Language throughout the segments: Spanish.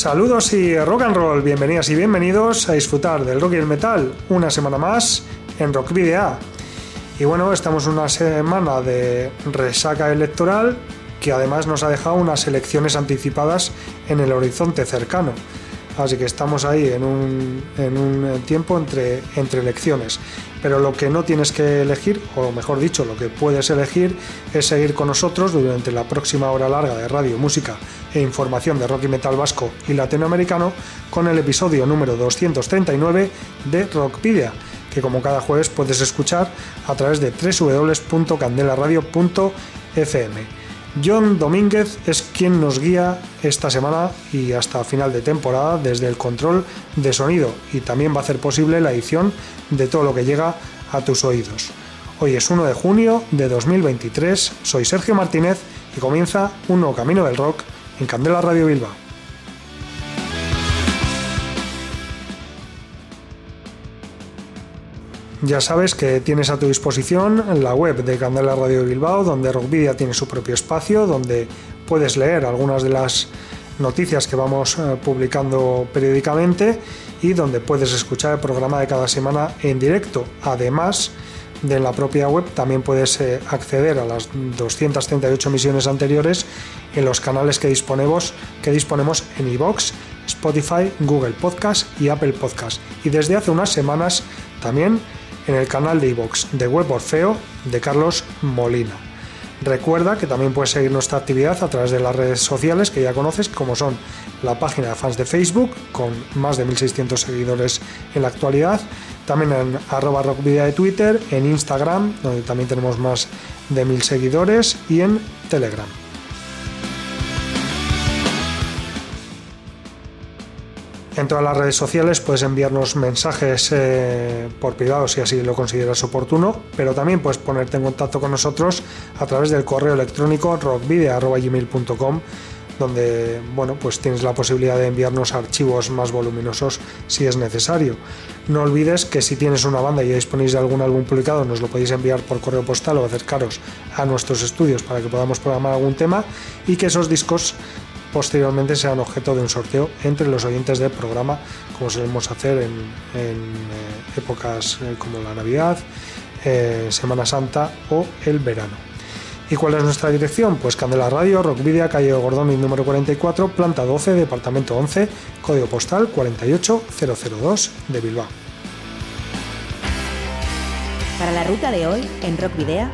Saludos y rock and roll, bienvenidas y bienvenidos a disfrutar del rock y el metal una semana más en Rock Video. Y bueno, estamos una semana de resaca electoral que además nos ha dejado unas elecciones anticipadas en el horizonte cercano. Así que estamos ahí en un, en un tiempo entre, entre elecciones. Pero lo que no tienes que elegir, o mejor dicho, lo que puedes elegir, es seguir con nosotros durante la próxima hora larga de radio, música e información de rock y metal vasco y latinoamericano con el episodio número 239 de Rockpedia, que como cada jueves puedes escuchar a través de www.candelaradio.fm. John Domínguez es quien nos guía esta semana y hasta final de temporada desde el control de sonido y también va a hacer posible la edición de todo lo que llega a tus oídos. Hoy es 1 de junio de 2023, soy Sergio Martínez y comienza un nuevo camino del rock en Candela Radio Bilbao. Ya sabes que tienes a tu disposición la web de Candela Radio Bilbao, donde Rockvidia tiene su propio espacio, donde puedes leer algunas de las noticias que vamos eh, publicando periódicamente y donde puedes escuchar el programa de cada semana en directo. Además de la propia web, también puedes eh, acceder a las 238 emisiones anteriores en los canales que disponemos, que disponemos en iVoox, Spotify, Google Podcast y Apple Podcast. Y desde hace unas semanas también en el canal de iVox de Web Orfeo de Carlos Molina. Recuerda que también puedes seguir nuestra actividad a través de las redes sociales que ya conoces, como son la página de fans de Facebook, con más de 1.600 seguidores en la actualidad, también en arroba rockvidia de Twitter, en Instagram, donde también tenemos más de 1.000 seguidores, y en Telegram. En todas las redes sociales puedes enviarnos mensajes eh, por privado si así lo consideras oportuno, pero también puedes ponerte en contacto con nosotros a través del correo electrónico rockvideo.gmail.com donde bueno, pues tienes la posibilidad de enviarnos archivos más voluminosos si es necesario. No olvides que si tienes una banda y ya disponéis de algún álbum publicado, nos lo podéis enviar por correo postal o acercaros a nuestros estudios para que podamos programar algún tema y que esos discos posteriormente sean objeto de un sorteo entre los oyentes del programa, como solemos hacer en, eh, épocas eh, como la Navidad, eh, Semana Santa o el verano. ¿Y cuál es nuestra dirección? Pues Candela Radio, Rockvidia, calle Gordón número 44, planta 12, departamento 11, código postal 48002 de Bilbao. Para la ruta de hoy, en Rockvidea,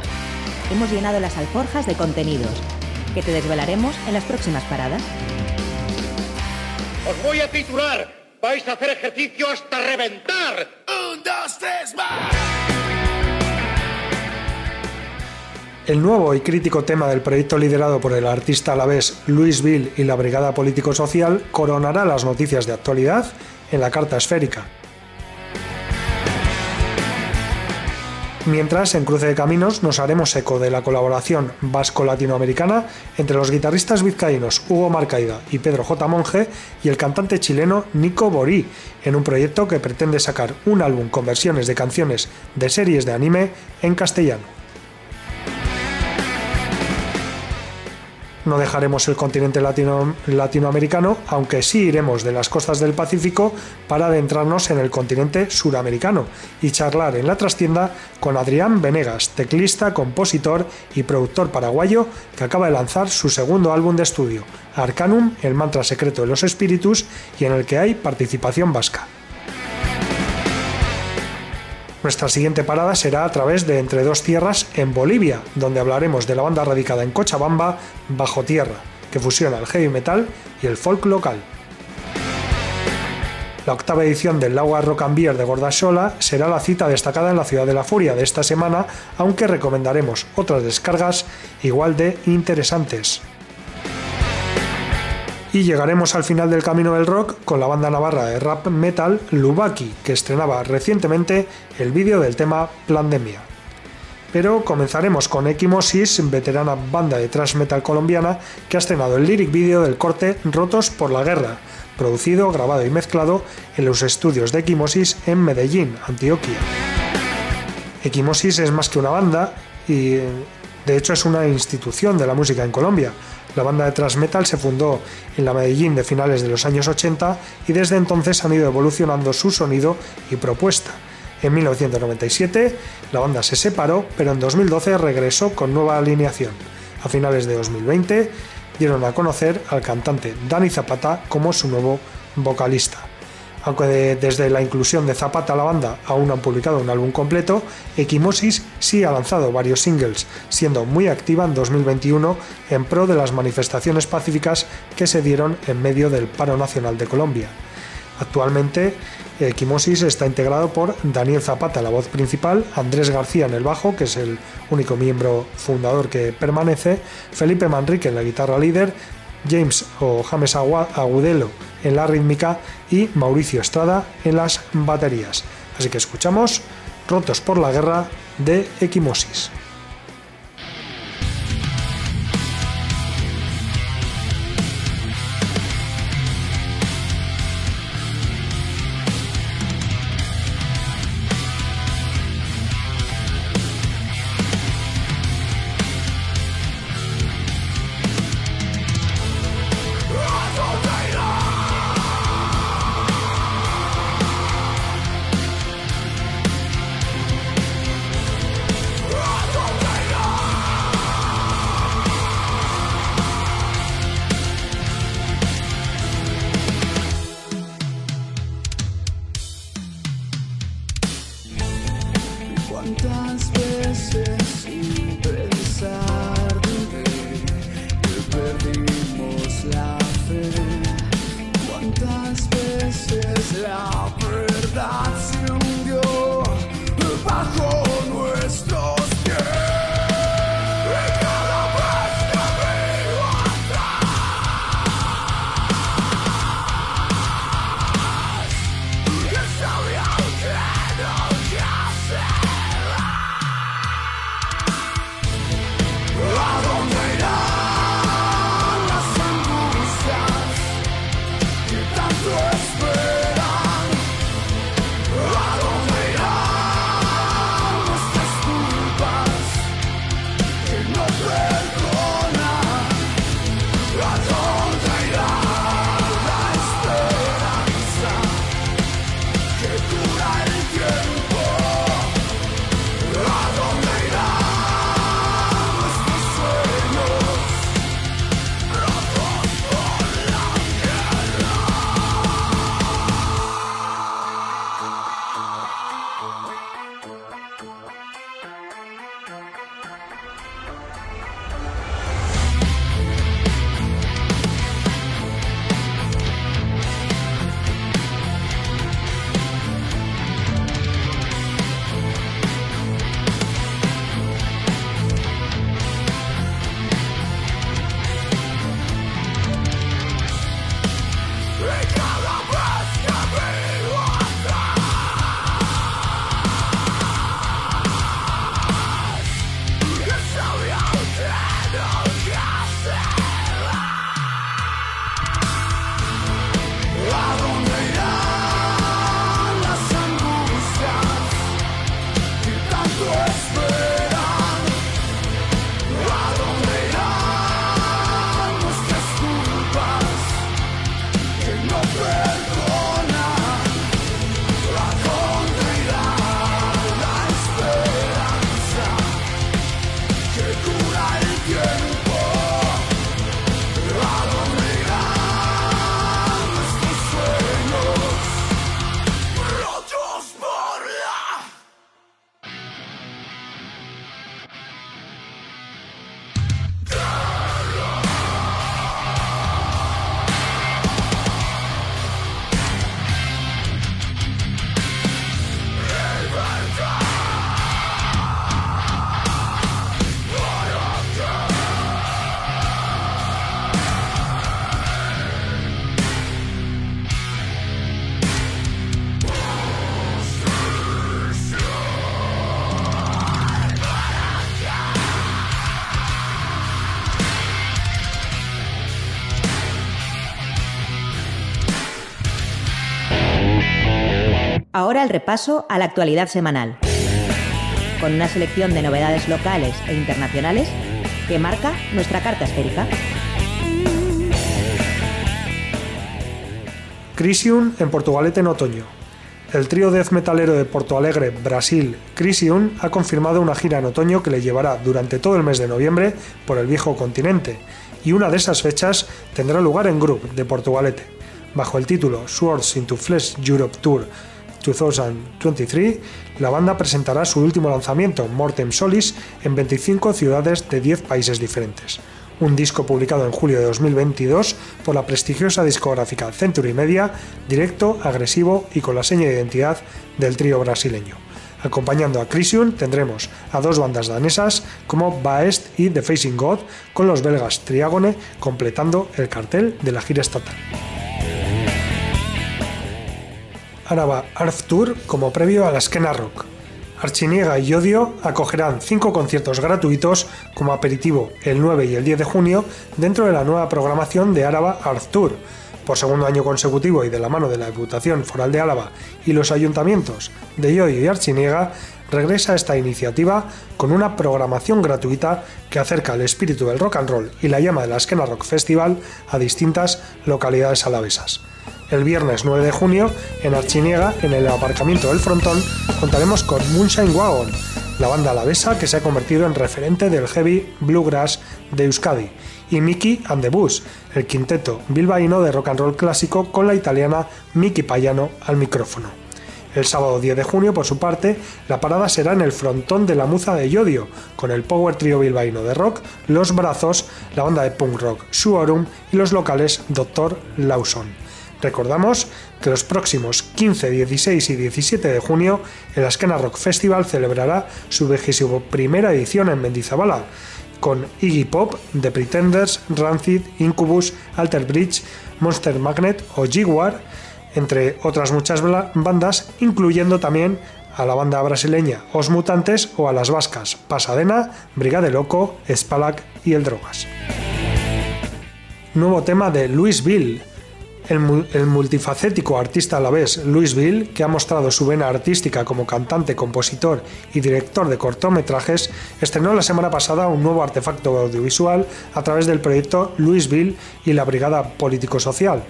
hemos llenado las alforjas de contenidos que te desvelaremos en las próximas paradas. Os voy a titular. Vais a hacer ejercicio hasta reventar. Un, dos, tres, más. El nuevo y crítico tema del proyecto liderado por el artista alavés Luis Bill y la Brigada Político-Social coronará las noticias de actualidad en la carta esférica, Mientras, en Cruce de Caminos, nos haremos eco de la colaboración vasco-latinoamericana entre los guitarristas vizcaínos Hugo Marcaida y Pedro J. Monge y el cantante chileno Nico Borí, en un proyecto que pretende sacar un álbum con versiones de canciones de series de anime en castellano. No dejaremos el continente latinoamericano, aunque sí iremos de las costas del Pacífico para adentrarnos en el continente suramericano y charlar en la trastienda con Adrián Venegas, teclista, compositor y productor paraguayo que acaba de lanzar su segundo álbum de estudio, Arcanum, el mantra secreto de los espíritus, y en el que hay participación vasca. Nuestra siguiente parada será a través de Entre dos Tierras en Bolivia, donde hablaremos de la banda radicada en Cochabamba, Bajo Tierra, que fusiona el heavy metal y el folk local. La octava edición del and Beer de Gordasola será la cita destacada en la Ciudad de la Furia de esta semana, aunque recomendaremos otras descargas igual de interesantes. Y llegaremos al final del camino del rock con la banda navarra de rap metal Lubaki, que estrenaba recientemente el vídeo del tema Plandemia. Pero comenzaremos con Equimosis, veterana banda de thrash metal colombiana, que ha estrenado el lyric video del corte Rotos por la Guerra, producido, grabado y mezclado en los estudios de Equimosis en Medellín, Antioquia. Equimosis es más que una banda y de hecho es una institución de la música en Colombia. La banda de thrash metal se fundó en la Medellín de finales de los años 80 y desde entonces han ido evolucionando su sonido y propuesta. En 1997 la banda se separó, pero en 2012 regresó con nueva alineación. A finales de 2020 dieron a conocer al cantante Dani Zapata como su nuevo vocalista. Aunque desde la inclusión de Zapata a la banda aún han publicado un álbum completo, Equimosis sí ha lanzado varios singles, siendo muy activa en 2021 en pro de las manifestaciones pacíficas que se dieron en medio del paro nacional de Colombia. Actualmente, Equimosis está integrado por Daniel Zapata, la voz principal, Andrés García en el bajo, que es el único miembro fundador que permanece, Felipe Manrique en la guitarra líder, James o James Agudelo en la rítmica y Mauricio Estrada en las baterías. Así que escuchamos Rotos por la Guerra de Equimosis. Ahora el repaso a la actualidad semanal, con una selección de novedades locales e internacionales que marca nuestra carta esférica. Crisium en Portugalete en otoño. El trío death metalero de Porto Alegre, Brasil, Crisium, ha confirmado una gira en otoño que le llevará durante todo el mes de noviembre por el viejo continente, y una de esas fechas tendrá lugar en Group de Portugalete, bajo el título Swords into Flesh Europe Tour 2023, la banda presentará su último lanzamiento, Mortem Solis, en 25 ciudades de 10 países diferentes. Un disco publicado en julio de 2022 por la prestigiosa discográfica Century Media, directo, agresivo y con la seña de identidad del trío brasileño. Acompañando a Crisium tendremos a dos bandas danesas como Baest y The Facing God, con los belgas Triagone completando el cartel de la gira estatal. Araba Arf Tour como previo a la Skena Rock. Archiniega y Odio acogerán cinco conciertos gratuitos como aperitivo el 9 y el 10 de junio dentro de la nueva programación de Araba Arf Tour. Por segundo año consecutivo y de la mano de la Diputación Foral de Álava y los ayuntamientos de Yodio y Archiniega, regresa esta iniciativa con una programación gratuita que acerca el espíritu del rock and roll y la llama de la Skena Rock Festival a distintas localidades alavesas. El viernes 9 de junio, en Archiniega, en el aparcamiento del Frontón, contaremos con Moonshine Wagon, la banda alavesa que se ha convertido en referente del heavy bluegrass de Euskadi, y Mickey and the Bus, el quinteto bilbaíno de rock and roll clásico con la italiana Miki Payano al micrófono. El sábado 10 de junio, por su parte, la parada será en el frontón de la Muza de Yodio, con el power trio bilbaíno de rock, Los Brazos, la banda de punk rock Suorum y los locales Dr. Lawson. Recordamos que los próximos 15, 16 y 17 de junio el Askena Rock Festival celebrará su primera edición en Mendizabala, con Iggy Pop, The Pretenders, Rancid, Incubus, Alter Bridge, Monster Magnet o Jaguar, entre otras muchas bandas, incluyendo también a la banda brasileña Os Mutantes o a las vascas Pasadena, Brigade Loco, Spalak y El Drogas. Nuevo tema de Louis Bill el, multifacético artista a la vez Louis Bill, que ha mostrado su vena artística como cantante, compositor y director de cortometrajes, estrenó la semana pasada un nuevo artefacto audiovisual a través del proyecto Louis Bill y la Brigada Político-Social.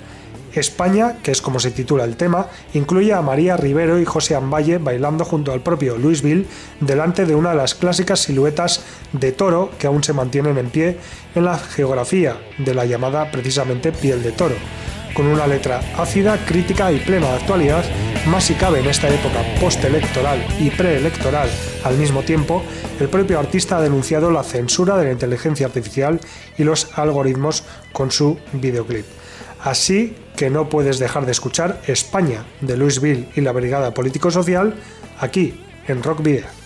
España, que es como se titula el tema, incluye a María Rivero y José Amballe bailando junto al propio Louis Bill delante de una de las clásicas siluetas de toro que aún se mantienen en pie en la geografía de la llamada precisamente piel de toro con una letra ácida, crítica y plena de actualidad, más si cabe en esta época postelectoral y preelectoral al mismo tiempo, el propio artista ha denunciado la censura de la inteligencia artificial y los algoritmos con su videoclip. Así que no puedes dejar de escuchar España de Luis y la Brigada Político Social aquí en Rock Video.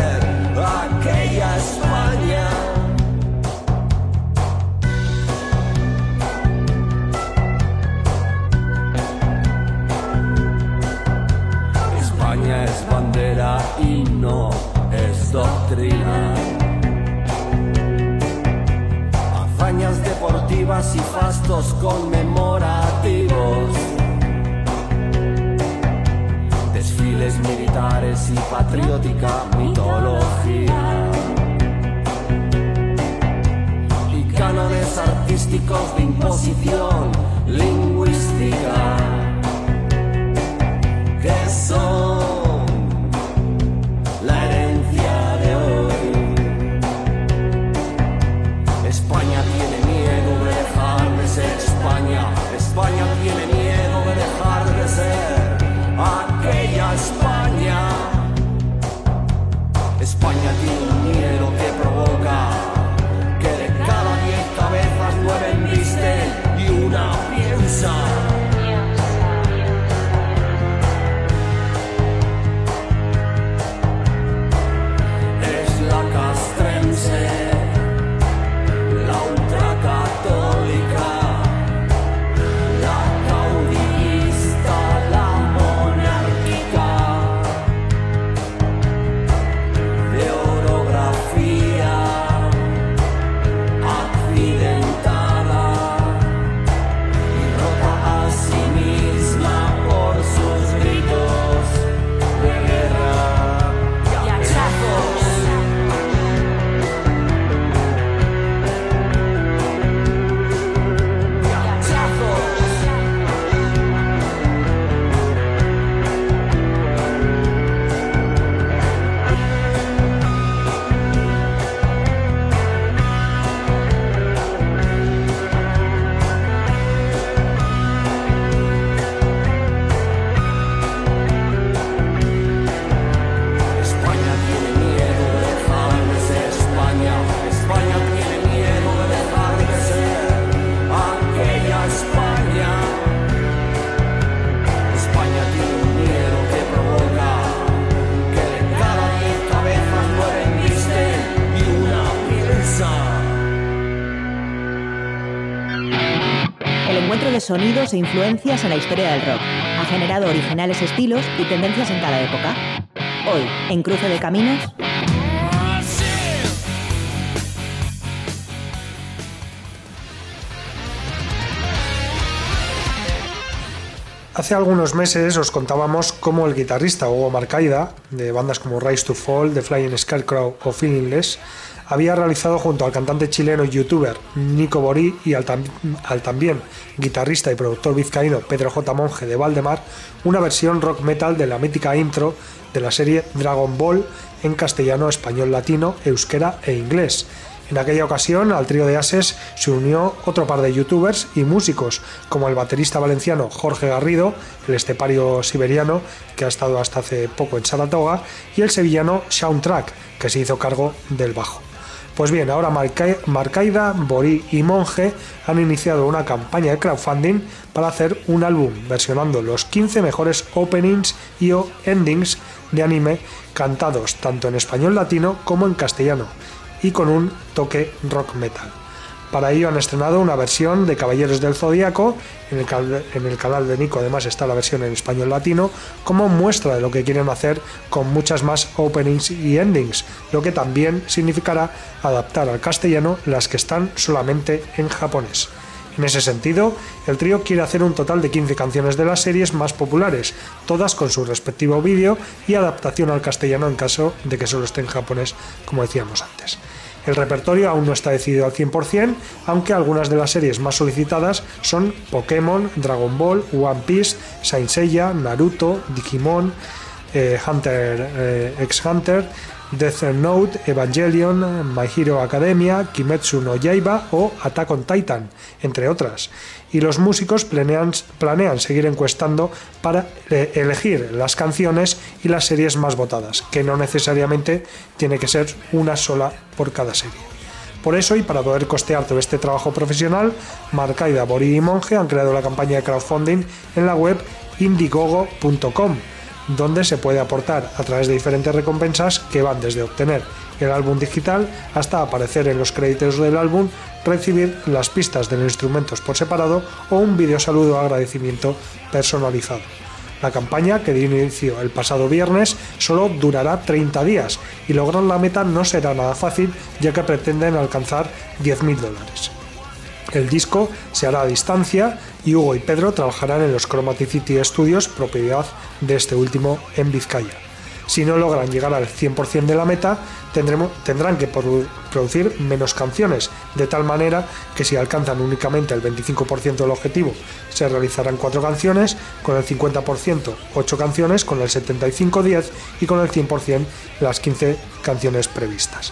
y fastos conmemorativos militares y patriótica mitología. Y cánones artísticos de imposición lingüística. Que son encuentro de sonidos e influencias en la historia del rock ha generado originales estilos y tendencias en cada época. Hoy, en Cruce de Caminos, Hace algunos meses os contábamos cómo el guitarrista Hugo Marcaida, de bandas como Rise to Fall, The Flying Scarecrow o Feelingless, había realizado junto al cantante chileno y youtuber Nico Borí y al, tam- al también guitarrista y productor vizcaíno Pedro J. Monge de Valdemar una versión rock metal de la mítica intro de la serie Dragon Ball en castellano, español, latino, euskera e inglés. En aquella ocasión al trío de Ases se unió otro par de youtubers y músicos, como el baterista valenciano Jorge Garrido, el estepario siberiano que ha estado hasta hace poco en Saratoga, y el sevillano Soundtrack, que se hizo cargo del bajo. Pues bien, ahora Marca- Marcaida, Borí y Monje han iniciado una campaña de crowdfunding para hacer un álbum versionando los 15 mejores openings y o endings de anime cantados tanto en español latino como en castellano y con un toque rock metal. Para ello han estrenado una versión de Caballeros del Zodíaco, en el, canal de Nico además está la versión en español latino, como muestra de lo que quieren hacer con muchas más openings y endings, lo que también significará adaptar al castellano las que están solamente en japonés. En ese sentido, el trío quiere hacer un total de 15 canciones de las series más populares, todas con su respectivo vídeo y adaptación al castellano en caso de que solo esté en japonés, como decíamos antes. El repertorio aún no está decidido al 100%, aunque algunas de las series más solicitadas son Pokémon, Dragon Ball, One Piece, Saint Seiya, Naruto, Digimon, eh, Hunter eh, x Hunter, Death Note, Evangelion, My Hero Academia, Kimetsu no Yaiba o Attack on Titan, entre otras. Y los músicos planean, seguir encuestando para eh, elegir las canciones y las series más votadas, que no necesariamente tiene que ser una sola por cada serie. Por eso, y para poder costear todo este trabajo profesional, Marcaida, Bori y Monge han creado la campaña de crowdfunding en la web indiegogo.com, donde se puede aportar a través de diferentes recompensas que van desde obtener el álbum digital hasta aparecer en los créditos del álbum, recibir las pistas de los instrumentos por separado o un video saludo agradecimiento personalizado. La campaña, que dio inicio el pasado viernes, solo durará 30 días y lograr la meta no será nada fácil ya que pretenden alcanzar 10.000 dólares. El disco se hará a distancia y Hugo y Pedro trabajarán en los Chromaticity Studios, propiedad de este último en Vizcaya. Si no logran llegar al 100% de la meta, tendrán que producir menos canciones, de tal manera que si alcanzan únicamente el 25% del objetivo, se realizarán 4 canciones, con el 50% 8 canciones, con el 75 10 y con el 100% las 15 canciones previstas.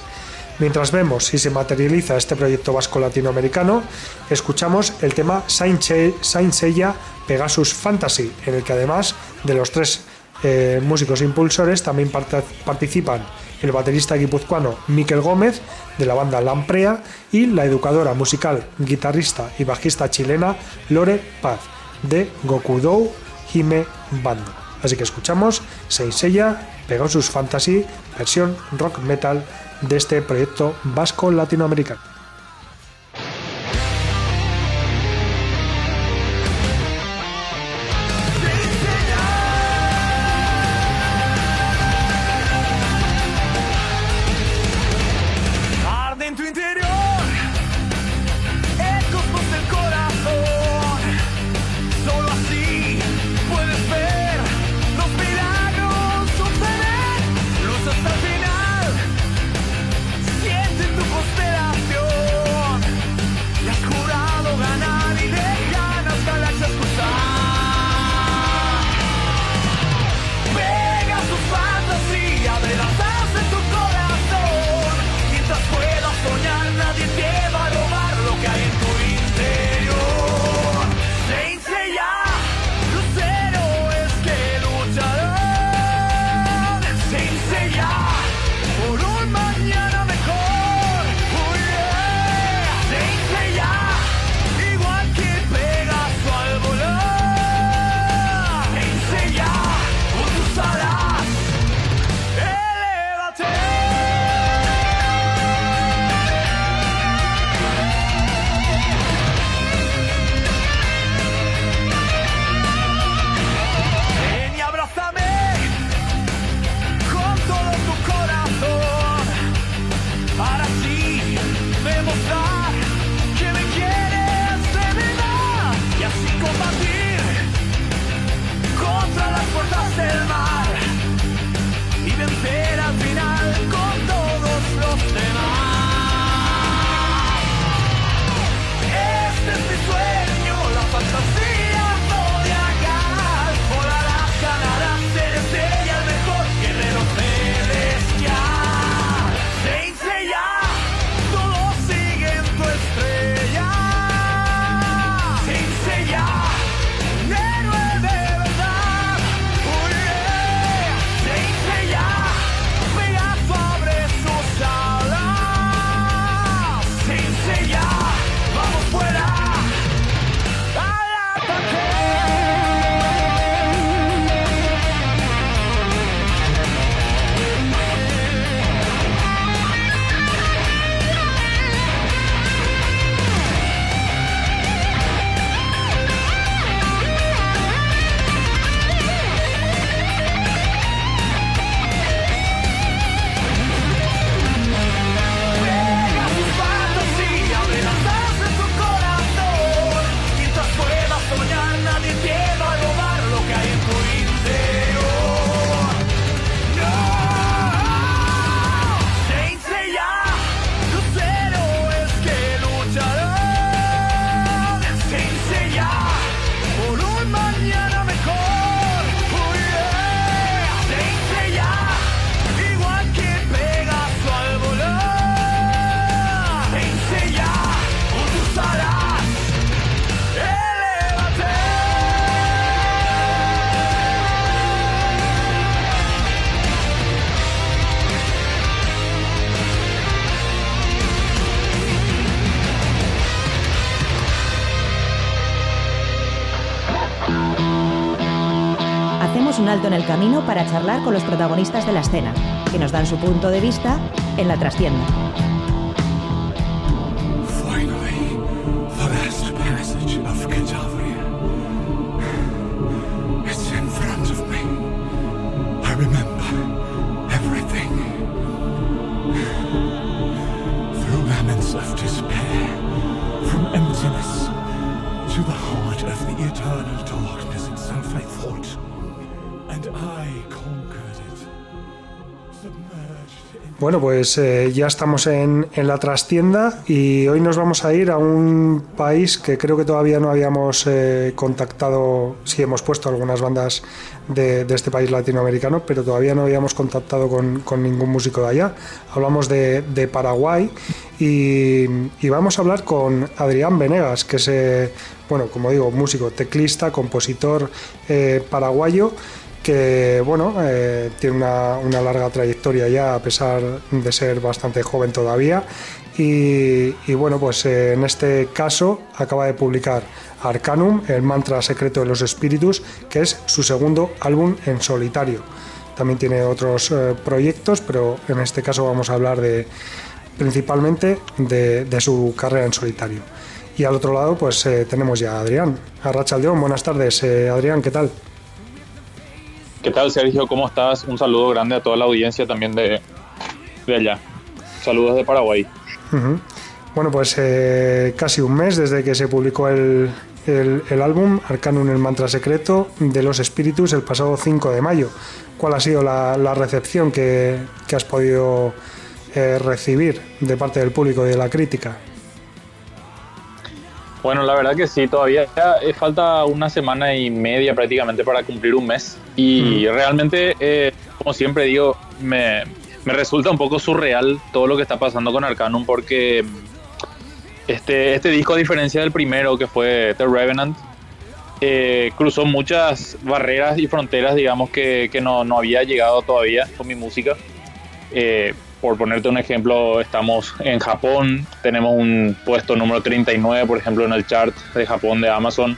Mientras vemos si se materializa este proyecto vasco latinoamericano, escuchamos el tema Saint Pegasus Fantasy, en el que además de los tres eh, músicos impulsores también participan el baterista guipuzcoano Miquel Gómez de la banda Lamprea y la educadora musical, guitarrista y bajista chilena Lore Paz de Gokudou Hime Bando. Así que escuchamos Saint Seiya Pegasus Fantasy, versión rock metal de este proyecto vasco latinoamericano. charlar con los protagonistas de la escena, que nos dan su punto de vista en la trastienda. of despair, from emptiness to the heart of the eternal Bueno, pues eh, ya estamos en, la trastienda y hoy nos vamos a ir a un país que creo que todavía no habíamos eh, contactado, sí hemos puesto algunas bandas de, este país latinoamericano, pero todavía no habíamos contactado con, ningún músico de allá. Hablamos de, Paraguay y, vamos a hablar con Adrián Venegas, que es, eh, bueno, como digo, músico, teclista, compositor paraguayo que bueno, eh, tiene una, larga trayectoria ya a pesar de ser bastante joven todavía y, bueno, pues eh, en este caso acaba de publicar Arcanum, el mantra secreto de los espíritus, que es su segundo álbum en solitario. También tiene otros eh, proyectos, pero en este caso vamos a hablar de principalmente de, de su carrera en solitario. Y al otro lado, pues tenemos ya a Adrián. Arrachaldeón, buenas tardes. Adrián, ¿qué tal? ¿Qué tal, Sergio? ¿Cómo estás? Un saludo grande a toda la audiencia también de, de allá. Saludos de Paraguay. Bueno, pues eh, casi un mes desde que se publicó el, el, álbum Arcanum, el mantra secreto de los espíritus, el pasado 5 de mayo. ¿Cuál ha sido la, recepción que, has podido eh, recibir de parte del público y de la crítica? Bueno, la verdad que sí, todavía eh, falta una semana y media prácticamente para cumplir un mes y realmente, eh, como siempre digo, me, resulta un poco surreal todo lo que está pasando con Arcanum porque este, este disco, a diferencia del primero que fue The Revenant, eh, cruzó muchas barreras y fronteras, digamos, que, no, no, había llegado todavía con mi música. Eh, por ponerte un ejemplo, estamos en Japón, tenemos un puesto número 39, por ejemplo, en el chart de Japón de Amazon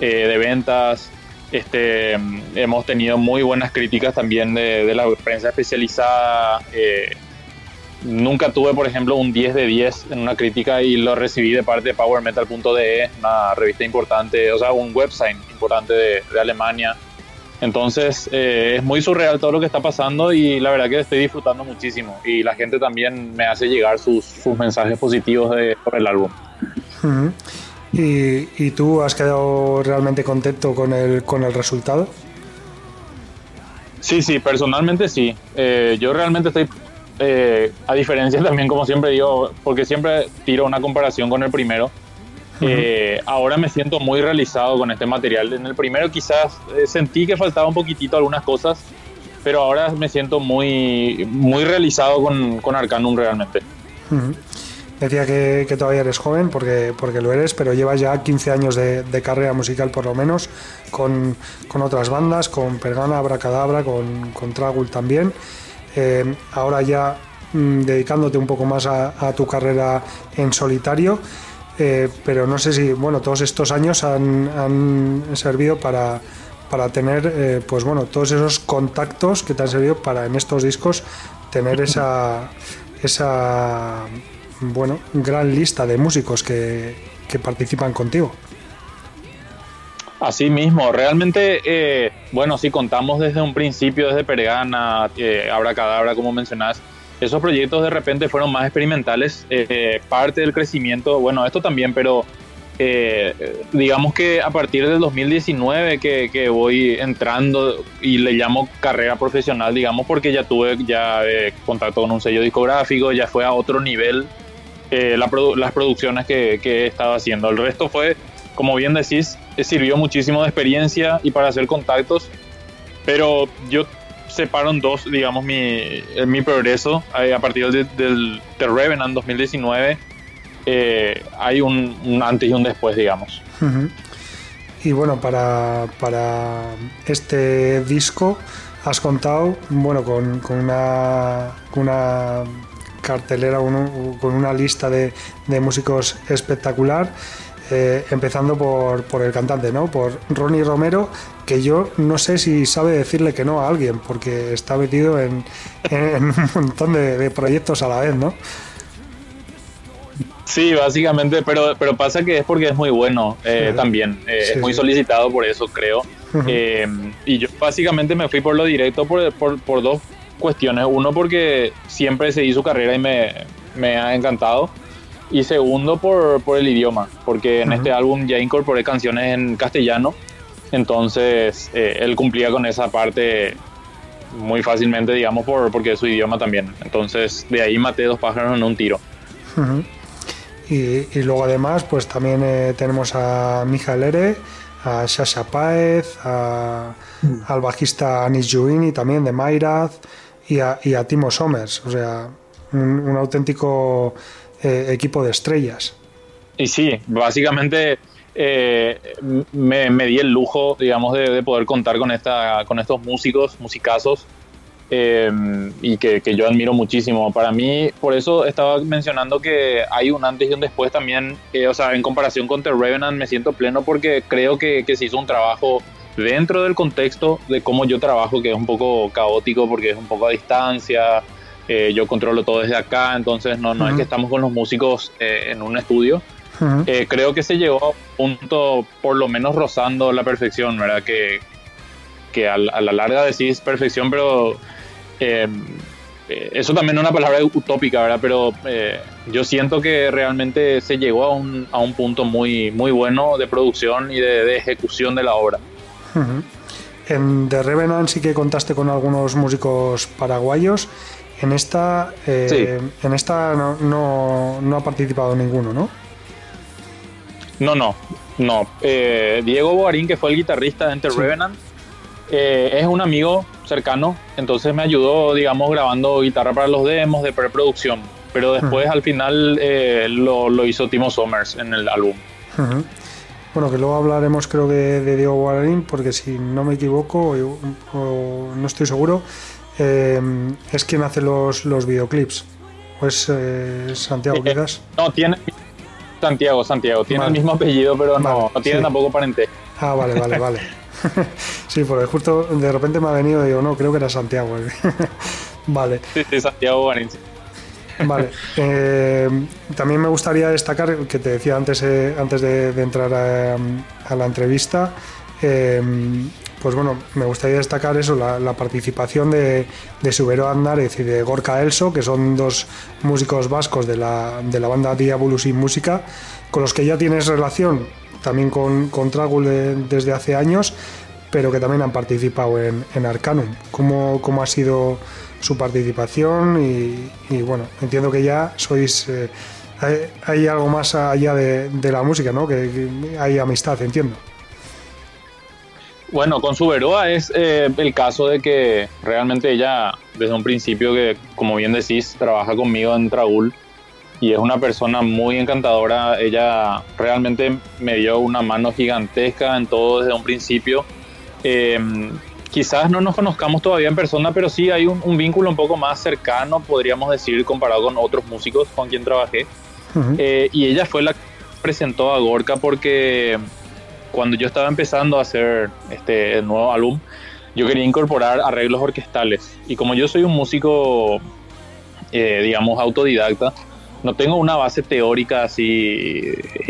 eh, de ventas. Este, hemos tenido muy buenas críticas también de, la prensa especializada. Eh, nunca tuve, por ejemplo, un 10 de 10 en una crítica y lo recibí de parte de PowerMetal.de, una revista importante, o sea, un website importante de, de Alemania. Entonces eh, es muy surreal todo lo que está pasando y la verdad que estoy disfrutando muchísimo y la gente también me hace llegar sus, mensajes positivos de, sobre el álbum. ¿Y, tú has quedado realmente contento con el, con el resultado? Sí, sí, personalmente sí. Eh, yo realmente estoy, eh, a diferencia también, como siempre digo, porque siempre tiro una comparación con el primero, eh, ahora me siento muy realizado con este material. En el primero quizás eh, sentí que faltaba un poquitito algunas cosas, pero ahora me siento muy, muy realizado con, con Arcanum realmente. Decía que, todavía eres joven, porque, porque lo eres, pero llevas ya 15 años de, carrera musical por lo menos, con, con, otras bandas, con Pergana, Abracadabra, con, con Tragul también. Eh, ahora ya mm, dedicándote un poco más a, a tu carrera en solitario. Eh, pero no sé si, bueno, todos estos años han, servido para, para tener, eh, pues bueno, todos esos contactos que te han servido para en estos discos tener esa, esa bueno, gran lista de músicos que, participan contigo. Así mismo, realmente, eh, bueno, si contamos desde un principio, desde Peregana, eh, Cadabra, como mencionás, esos proyectos de repente fueron más experimentales. Eh, parte del crecimiento, bueno, esto también, pero eh, digamos que a partir del 2019 que, que, voy entrando y le llamo carrera profesional, digamos, porque ya tuve ya eh, contacto con un sello discográfico, ya fue a otro nivel las producciones que, que he estado haciendo. El resto fue, como bien decís, sirvió muchísimo de experiencia y para hacer contactos, pero yo separan dos, digamos, mi, mi progreso. A partir del, del Revenant 2019 eh, hay un, antes y un después, digamos. Y bueno, para, para este disco has contado bueno, con, con una, una cartelera, con una lista de, de músicos espectacular. Eh, empezando por, por, el cantante, ¿no? Por Ronnie Romero, que yo no sé si sabe decirle que no a alguien, porque está metido en, un montón de, proyectos a la vez, ¿no? Sí, básicamente, pero, pero pasa que es porque es muy bueno eh, también, eh, es muy solicitado por eso, creo. y yo básicamente me fui por lo directo por, por, por, dos cuestiones. Uno, porque siempre seguí su carrera y me, me ha encantado. Y segundo por, por el idioma, porque en este álbum ya incorporé canciones en castellano, entonces eh, él cumplía con esa parte muy fácilmente, digamos, por, porque es su idioma también. Entonces, de ahí maté dos pájaros en un tiro. y, luego además, pues también eh, tenemos a Mijael Ere, a Shasha Paez, a, mm. al bajista Anis Juini también de Mayraz y a, y a Timo Somers. O sea, un, auténtico eh, equipo de estrellas. Y sí, básicamente eh, me, di el lujo, digamos, de, poder contar con, esta, con estos músicos, musicazos, eh, y que, yo admiro muchísimo. Para mí, por eso estaba mencionando que hay un antes y un después también, o sea, en comparación con The Revenant me siento pleno porque creo que, que se hizo un trabajo dentro del contexto de cómo yo trabajo, que es un poco caótico porque es un poco a distancia, eh, yo controlo todo desde acá, entonces no, no es que estamos con los músicos eh, en un estudio. Eh, creo que se llegó a un punto por lo menos rozando la perfección, ¿verdad? Que, que a, la larga decís perfección, pero eso también es una palabra utópica, ¿verdad? Pero yo siento que realmente se llegó a un, a un punto muy, muy bueno de producción y de, ejecución de la obra. En The Revenant sí que contaste con algunos músicos paraguayos. En esta, eh, en esta no, no, ha participado ninguno, ¿no? No, no, no. Eh, Diego Boarín, que fue el guitarrista de Enter Revenant, eh, es un amigo cercano, entonces me ayudó, digamos, grabando guitarra para los demos de preproducción. Pero después, al final, lo, lo, hizo Timo Somers en el álbum. Bueno, que luego hablaremos, creo que de Diego Boarín, porque si no me equivoco, o no estoy seguro, eh, es quien hace los, los videoclips. ¿O es eh, Santiago, eh, quizás? No, tiene. Santiago, Santiago. Tiene el mismo apellido, pero no, no tiene tampoco parente. Ah, vale, vale, vale. sí, porque justo de repente me ha venido y digo, no, creo que era Santiago. vale. Sí, sí, Santiago Valencia. Vale. también me gustaría destacar, que te decía antes, antes de, entrar a, la entrevista, pues bueno, me gustaría destacar eso, la, participación de, Subero Andárez y de Gorka Elso, que son dos músicos vascos de la, de la banda Diabolus y Música, con los que ya tienes relación también con, con Tragul desde hace años, pero que también han participado en, en Arcanum. ¿Cómo, ¿Cómo, ha sido su participación? Y, bueno, entiendo que ya sois... Eh, hay, algo más allá de, la música, ¿no? que hay amistad, entiendo. Bueno, con Suberoa es eh, el caso de que realmente ella, desde un principio, que como bien decís, trabaja conmigo en Traúl y es una persona muy encantadora. Ella realmente me dio una mano gigantesca en todo desde un principio. Eh, quizás no nos conozcamos todavía en persona, pero sí hay un, vínculo un poco más cercano, podríamos decir, comparado con otros músicos con quien trabajé. Eh, y ella fue la que presentó a Gorka porque cuando yo estaba empezando a hacer este nuevo álbum, yo quería incorporar arreglos orquestales. Y como yo soy un músico, eh, digamos, autodidacta, no tengo una base teórica así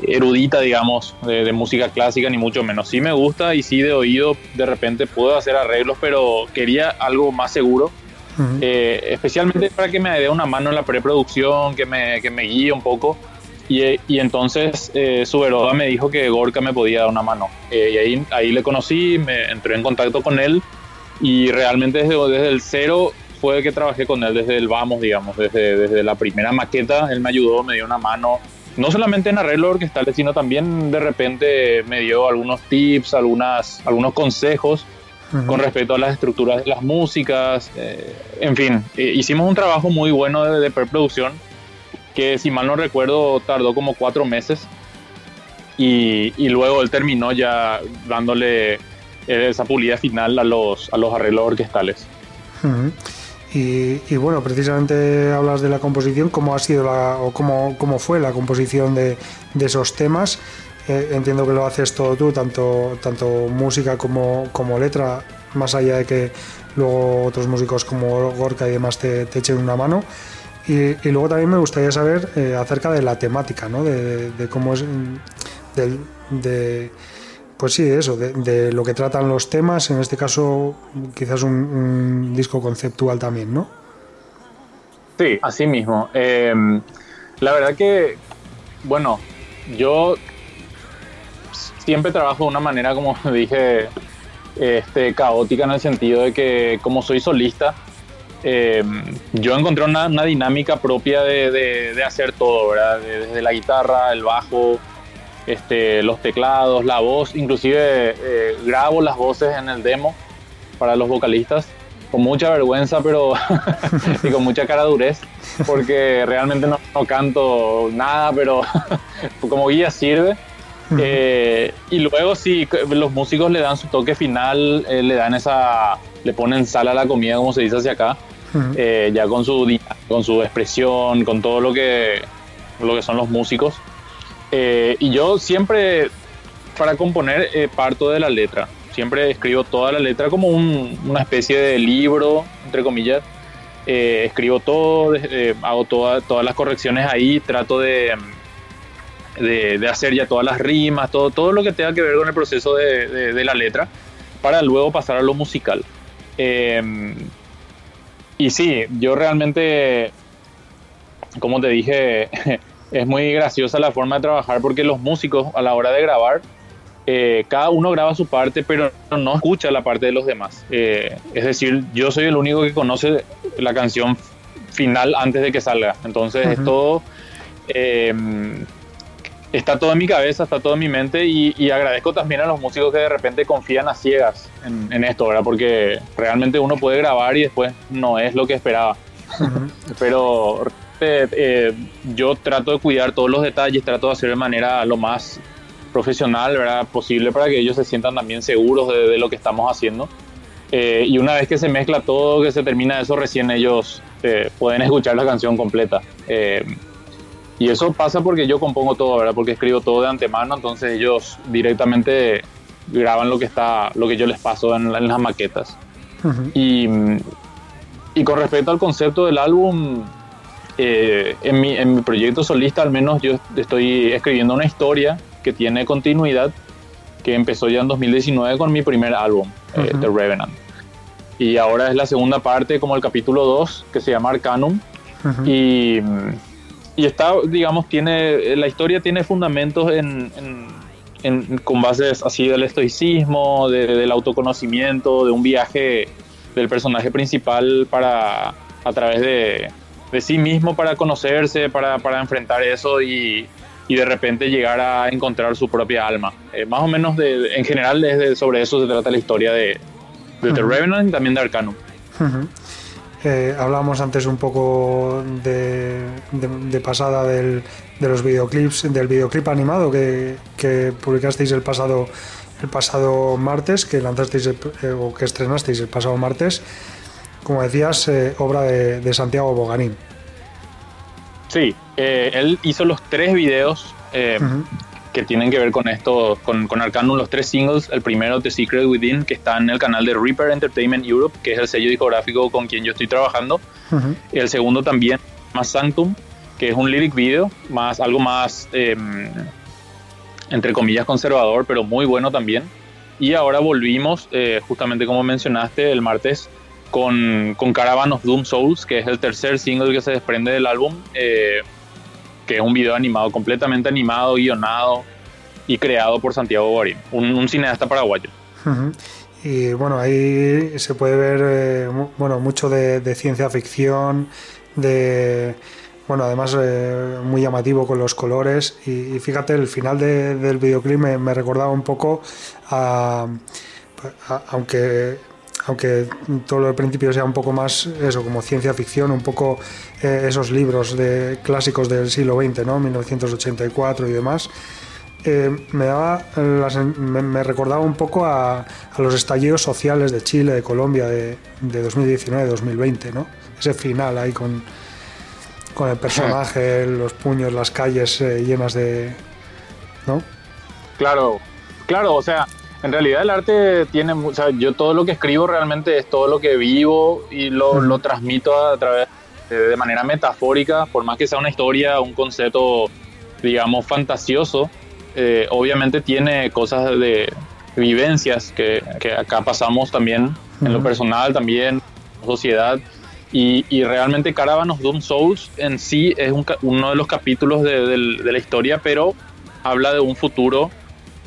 erudita, digamos, de, música clásica, ni mucho menos. Sí me gusta y sí de oído, de repente puedo hacer arreglos, pero quería algo más seguro. Eh, especialmente para que me dé una mano en la preproducción, que me, que me guíe un poco y, entonces eh, Suberoa me dijo que Gorka me podía dar una mano. Eh, y ahí, ahí le conocí, me entré en contacto con él. Y realmente desde, desde el cero fue que trabajé con él, desde el vamos, digamos, desde, desde la primera maqueta, él me ayudó, me dio una mano, no solamente en arreglos orquestales, sino también de repente me dio algunos tips, algunas, algunos consejos con respecto a las estructuras de las músicas, eh, en fin, eh, hicimos un trabajo muy bueno de, de preproducción que si mal no recuerdo tardó como cuatro meses y, y luego él terminó ya dándole esa pulida final a los, a los arreglos orquestales. y, bueno, precisamente hablas de la composición, cómo ha sido la, o cómo, cómo fue la composición de, de esos temas. Eh, entiendo que lo haces todo tú, tanto, tanto música como, como letra, más allá de que luego otros músicos como Gorka y demás te, te echen una mano. Y, luego también me gustaría saber eh, acerca de la temática, ¿no? De, cómo es. De, pues sí, eso, de, lo que tratan los temas, en este caso quizás un, disco conceptual también, ¿no? Sí, así mismo. Em, la verdad que, bueno, yo siempre trabajo de una manera, como dije este, caótica en el sentido de que como soy solista, eh, yo encontré una, dinámica propia de, hacer todo, ¿verdad? Desde la guitarra, el bajo, este, los teclados, la voz, inclusive eh, grabo las voces en el demo para los vocalistas con mucha vergüenza, pero y con mucha cara durez, porque realmente no, canto nada, pero como guía sirve. Eh, y luego si los músicos le dan su toque final, eh, le dan esa, le ponen sal a la comida, como se dice hacia acá, eh, ya con su con su expresión, con todo lo que lo que son los músicos. y yo siempre para componer parto de la letra siempre escribo toda la letra como una especie de libro, entre comillas. Eh, escribo todo, eh, hago todas las correcciones ahí, trato de, de, hacer ya todas las rimas, todo, todo lo que tenga que ver con el proceso de, la letra, para luego pasar a lo musical. Em, y sí, yo realmente, como te dije, es muy graciosa la forma de trabajar porque los músicos a la hora de grabar eh, cada uno graba su parte, pero no escucha la parte de los demás. Eh, es decir, yo soy el único que conoce la canción final antes de que salga. Entonces, todo em, está todo en mi cabeza, está todo en mi mente y, agradezco también a los músicos que de repente confían a ciegas en, esto, ¿verdad? Porque realmente uno puede grabar y después no es lo que esperaba. Pero eh, yo trato de cuidar todos los detalles, trato de hacer de manera lo más profesional, ¿verdad? Posible para que ellos se sientan también seguros de, lo que estamos haciendo. Eh, y una vez que se mezcla todo, que se termina eso, recién ellos eh, pueden escuchar la canción completa. Eh, y eso pasa porque yo compongo todo, ¿verdad? Porque escribo todo de antemano, entonces ellos directamente graban lo que está, lo que yo les paso en, las maquetas. y, y, con respecto al concepto del álbum, en mi, en mi proyecto solista al menos yo estoy escribiendo una historia que tiene continuidad, que empezó ya en 2019 con mi primer álbum, eh, The Revenant. Y ahora es la segunda parte, como el capítulo 2, que se llama Arcanum. y, y, está, digamos, tiene, la historia tiene fundamentos en, en, con bases así del estoicismo, del autoconocimiento, de un viaje del personaje principal para, a través de, de sí mismo para conocerse, para, para enfrentar eso y, y de repente llegar a encontrar su propia alma. Eh, más o menos, de, en general, es sobre eso se trata la historia de, The Revenant y también de Arcanum. Eh, hablábamos antes un poco de, de, pasada del, de los videoclips, del videoclip animado que, que, publicasteis el pasado, el pasado martes, que lanzasteis eh, o que estrenasteis el pasado martes. Como decías, obra de, de Santiago Bogarín. Sí, eh, él hizo los tres videos eh, que tienen que ver con esto, con, con Arcanum, los tres singles. El primero, The Secret Within, que está en el canal de Reaper Entertainment Europe, que es el sello discográfico con quien yo estoy trabajando. y El segundo también, más Sanctum, que es un lyric video, más algo más, em, entre comillas, conservador, pero muy bueno también. Y ahora volvimos, eh, justamente como mencionaste, el martes con, con Caravan of Doom Souls, que es el tercer single que se desprende del álbum, eh, que es un video animado, completamente animado, guionado y creado por Santiago Borín, un, cineasta paraguayo. Y bueno, ahí se puede ver eh, bueno, mucho de, ciencia ficción, de bueno, además eh, muy llamativo con los colores y, fíjate, el final del videoclip me, recordaba un poco a aunque aunque todo lo del principio sea un poco más eso, como ciencia ficción, un poco eh, esos libros de clásicos del siglo XX, ¿no? 1984 y demás. Eh, me, daba me, recordaba un poco a, los estallidos sociales de Chile, de Colombia, de, 2019-2020, ¿no? Ese final ahí con, con el personaje, los puños, las calles eh, llenas de... ¿no? Claro, claro, o sea, en realidad el arte tiene, o sea, yo todo lo que escribo realmente es todo lo que vivo y lo, lo transmito a través de, manera metafórica, por más que sea una historia, un concepto, digamos, fantasioso, eh, obviamente tiene cosas de vivencias que, que acá pasamos también, en lo personal también, sociedad. Y, y, realmente Caravan of Doom Souls en sí es un, uno de los capítulos de, de, de la historia, pero habla de un futuro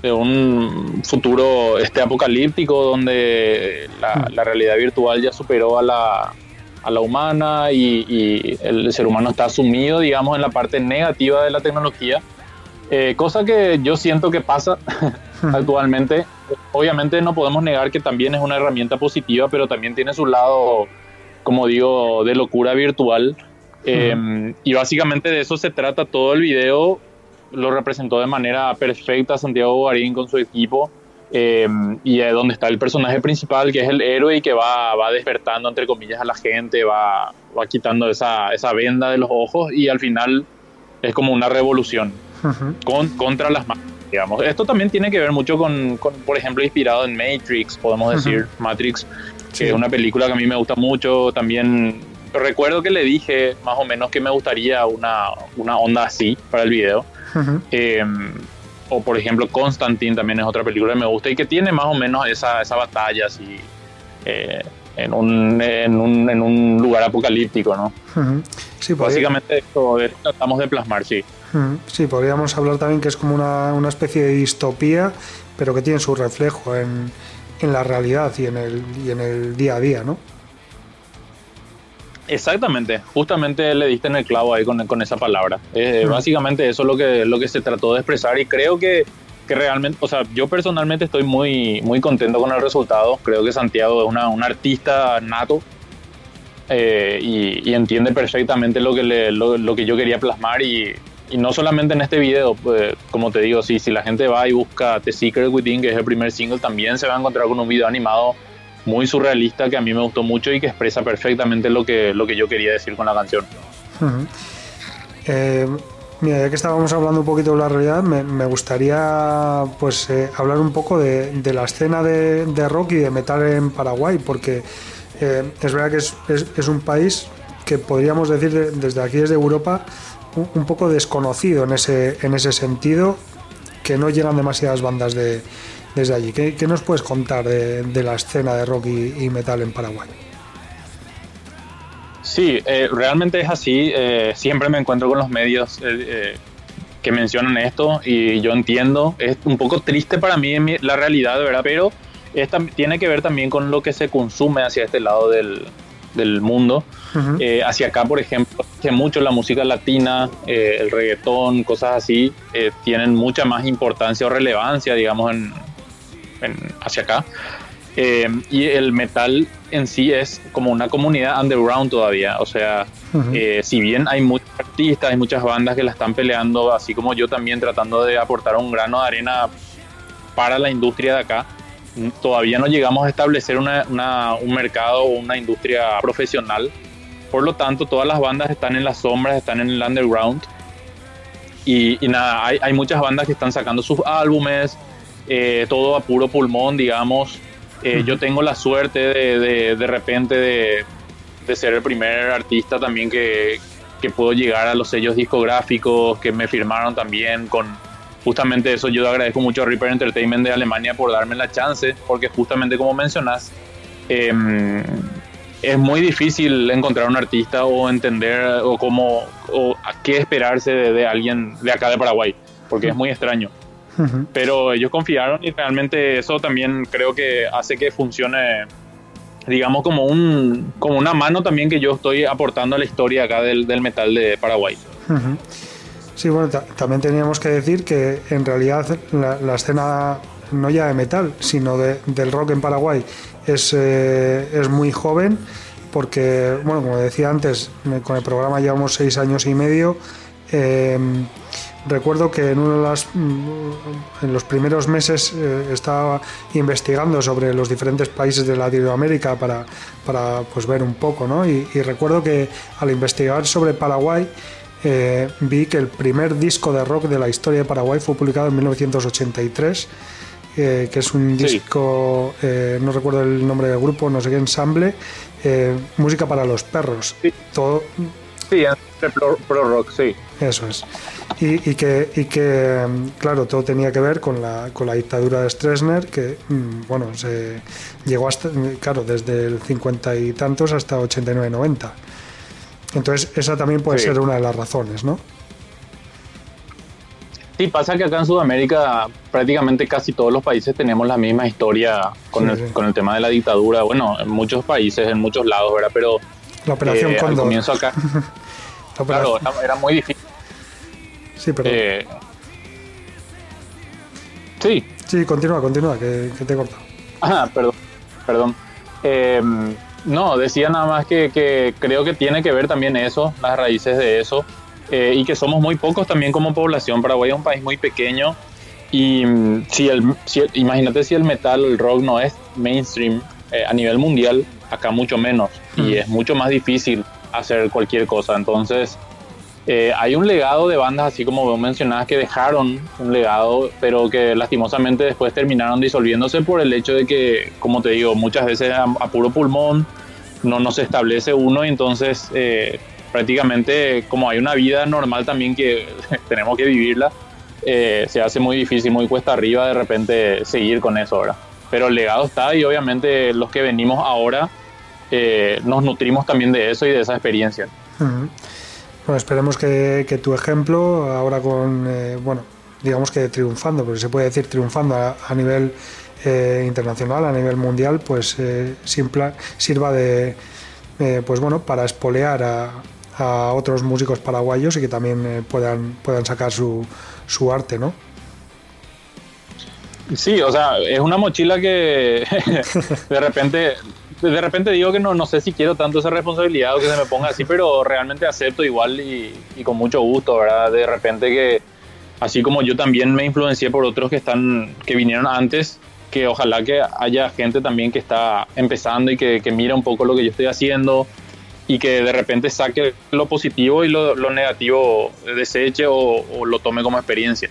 de un futuro este apocalíptico donde la, la realidad virtual ya superó a la, a la humana y, el ser humano está sumido, digamos, en la parte negativa de la tecnología, eh, cosa que yo siento que pasa actualmente. Obviamente no podemos negar que también es una herramienta positiva, pero también tiene su lado, como digo, de locura virtual. Em, y básicamente de eso se trata todo el video. Lo representó de manera perfecta Santiago Guarín con su equipo. Em, y es donde está el personaje principal, que es el héroe y que va, va despertando, entre comillas, a la gente, va, va quitando esa, esa venda de los ojos y al final es como una revolución con, contra las máquinas. Digamos. Esto también tiene que ver mucho con, con por ejemplo, inspirado en Matrix, podemos decir, Matrix, que es una película que a mí me gusta mucho. También recuerdo que le dije más o menos que me gustaría una, una onda así para el video o por ejemplo Constantine también es otra película que me gusta y que tiene más o menos esa, esa batalla así eh, en, un, en, un, en, un, lugar apocalíptico, ¿no? sí, Básicamente esto, tratamos de plasmar, sí. Sí, podríamos hablar también que es como una, una especie de distopía, pero que tiene su reflejo en, en la realidad y en, el, y en el día a día, ¿no? Exactamente, justamente le diste en el clavo ahí con, con esa palabra. Eh, básicamente eso es lo que, lo que se trató de expresar y creo que, que, realmente, o sea, yo personalmente estoy muy, muy contento con el resultado. Creo que Santiago es una, un artista nato eh, y, entiende perfectamente lo que, le, lo, que yo quería plasmar y, y, no solamente en este video, pues, como te digo, si, si la gente va y busca The Secret Within, que es el primer single, también se va a encontrar con un video animado muy surrealista que a mí me gustó mucho y que expresa perfectamente lo que, lo que yo quería decir con la canción. Eh, mira, ya que estábamos hablando un poquito de la realidad, me, gustaría pues eh, hablar un poco de, la escena de, rock y de metal en Paraguay, porque eh, es verdad que es, es, un país que podríamos decir desde aquí, desde Europa, un, poco desconocido en ese, en ese sentido, que no llegan demasiadas bandas de, desde allí. ¿Qué, nos puedes contar de, la escena de rock y, metal en Paraguay? Sí, eh, realmente es así. Eh, siempre me encuentro con los medios eh, que mencionan esto y yo entiendo. Es un poco triste para mí la realidad, ¿verdad? Pero esta, tiene que ver también con lo que se consume hacia este lado del, mundo. hacia acá, por ejemplo, que mucho la música latina, el reggaetón, cosas así, tienen mucha más importancia o relevancia, digamos, en, hacia acá. Eh, y el metal en sí es como una comunidad underground todavía. O sea, eh, si bien hay muchos artistas, hay muchas bandas que la están peleando, así como yo también tratando de aportar un grano de arena para la industria de acá, todavía no llegamos a establecer una, un mercado o una industria profesional. Por lo tanto, todas las bandas están en las sombras, están en el underground. Y, y nada, hay, hay muchas bandas que están sacando sus álbumes, eh, todo a puro pulmón, digamos. Eh, yo tengo la suerte de, de, repente de, de, ser el primer artista también que, que puedo llegar a los sellos discográficos que me firmaron también con justamente eso yo agradezco mucho a Reaper Entertainment de Alemania por darme la chance porque justamente como mencionas em, es muy difícil encontrar un artista o entender o cómo o a qué esperarse de, de alguien de acá de Paraguay porque es muy extraño pero ellos confiaron y realmente eso también creo que hace que funcione, digamos, como, un, como una mano también que yo estoy aportando a la historia acá del, del metal de Paraguay. Sí, bueno, también teníamos que decir que en realidad la, escena no ya de metal, sino de, del rock en Paraguay es, eh, es muy joven porque, bueno, como decía antes, con el programa llevamos seis años y medio. Eh, recuerdo que en uno de las mm, en los primeros meses eh, estaba investigando sobre los diferentes países de Latinoamérica para, para pues ver un poco, ¿no? Y, recuerdo que al investigar sobre Paraguay eh, vi que el primer disco de rock de la historia de Paraguay fue publicado en 1983. Eh, que es un disco, no recuerdo el nombre del grupo, no sé qué ensamble, música para los perros. Sí. Todo. Sí, pro, pro rock, sí. Eso es y, que, y que, claro, todo tenía que ver con la, con la dictadura de Stroessner, que, mm, bueno, se llegó hasta, claro, desde el 50 y tantos hasta 89-90. Entonces, esa también puede ser una de las razones, ¿no? Sí, pasa que acá en Sudamérica prácticamente casi todos los países tenemos la misma historia con, el, con el tema de la dictadura. Bueno, en muchos países, en muchos lados, ¿verdad? Pero la operación eh, al Cóndor. comienzo acá, claro, era, muy difícil. Sí, pero Eh, sí, sí, continúa, continúa, que, que te he cortado. Ah, perdón, perdón. Eh, no, decía nada más que, que creo que tiene que ver también eso, las raíces de eso, eh, y que somos muy pocos también como población. Paraguay es un país muy pequeño y mm, si el, si el- imagínate si el metal, el rock no es mainstream eh, a nivel mundial, acá mucho menos, y Mm. es mucho más difícil hacer cualquier cosa. Entonces, eh, hay un legado de bandas, así como mencionabas, que dejaron un legado, pero que lastimosamente después terminaron disolviéndose por el hecho de que, como te digo, muchas veces a, a puro pulmón no, no se establece uno y entonces eh, prácticamente como hay una vida normal también que tenemos que vivirla, eh, se hace muy difícil, muy cuesta arriba de repente seguir con eso ahora. Pero el legado está y obviamente los que venimos ahora eh, nos nutrimos también de eso y de esa experiencia. Bueno, esperemos que, que tu ejemplo, ahora con, eh, bueno, digamos que triunfando, porque se puede decir triunfando a, a nivel eh, internacional, a nivel mundial, pues simpla- sirva de, pues bueno, para espolear a, a otros músicos paraguayos y que también puedan, puedan sacar su, su arte, ¿no? Sí, o sea, es una mochila que de repente, de repente digo que no, no sé si quiero tanto esa responsabilidad o que se me ponga así, pero realmente acepto igual y, y con mucho gusto, ¿verdad? De repente que, así como yo también me influencié por otros que están, que vinieron antes, que ojalá que haya gente también que está empezando y que, que mira un poco lo que yo estoy haciendo y que de repente saque lo positivo y lo, lo negativo deseche o, lo tome como experiencia.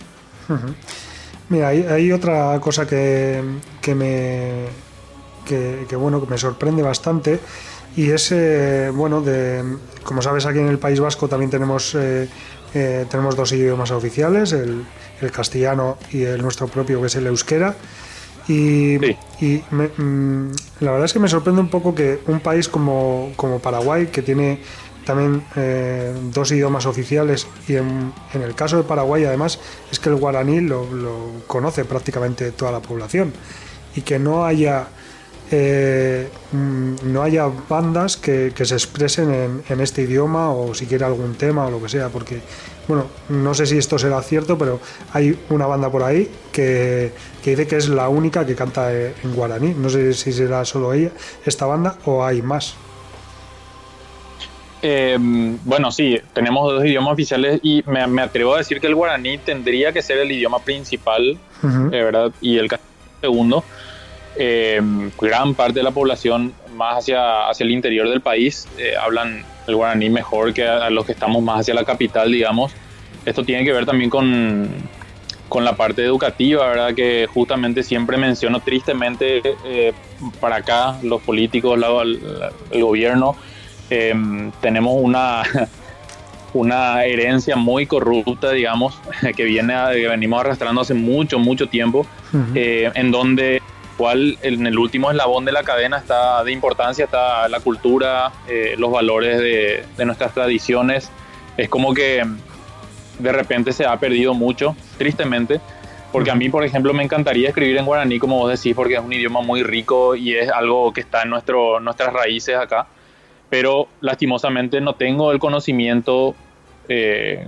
Mira, hay, hay otra cosa que, que me que, que, bueno que me sorprende bastante. Y es eh, bueno de como sabes aquí en el País Vasco también tenemos eh, eh, tenemos dos idiomas oficiales el, el castellano y el nuestro propio que es el euskera. Y, Sí. y me- mm, la verdad es que me sorprende un poco que un país como, como Paraguay que tiene también eh, dos idiomas oficiales y en, en el caso de Paraguay además es que el guaraní lo, lo conoce prácticamente toda la población. Y que no haya eh, mm, no haya bandas que, que se expresen en, en este idioma o siquiera algún tema o lo que sea porque bueno no sé si esto será cierto pero hay una banda por ahí que, que dice que es la única que canta en guaraní no sé si será solo ella esta banda o hay más Eh, bueno, sí, tenemos dos idiomas oficiales y me, me atrevo a decir que el guaraní tendría que ser el idioma principal, Ujú. eh, ¿verdad? Y el segundo. Eh, gran parte de la población más hacia, hacia el interior del país eh, hablan el guaraní mejor que a, a los que estamos más hacia la capital, digamos. Esto tiene que ver también con, con la parte educativa, ¿verdad? Que justamente siempre menciono tristemente eh, para acá, los políticos, la- la- el gobierno, eh, tenemos una, una herencia muy corrupta, digamos, que viene a- que venimos arrastrando hace mucho, mucho tiempo, Ujú. eh, en donde cual en el último eslabón de la cadena está de importancia está la cultura, eh, los valores de, de nuestras tradiciones. Es como que de repente se ha perdido mucho, tristemente, porque a mí, por ejemplo, me encantaría escribir en guaraní, como vos decís, porque es un idioma muy rico y es algo que está en nuestro, nuestras raíces acá, pero lastimosamente no tengo el conocimiento eh,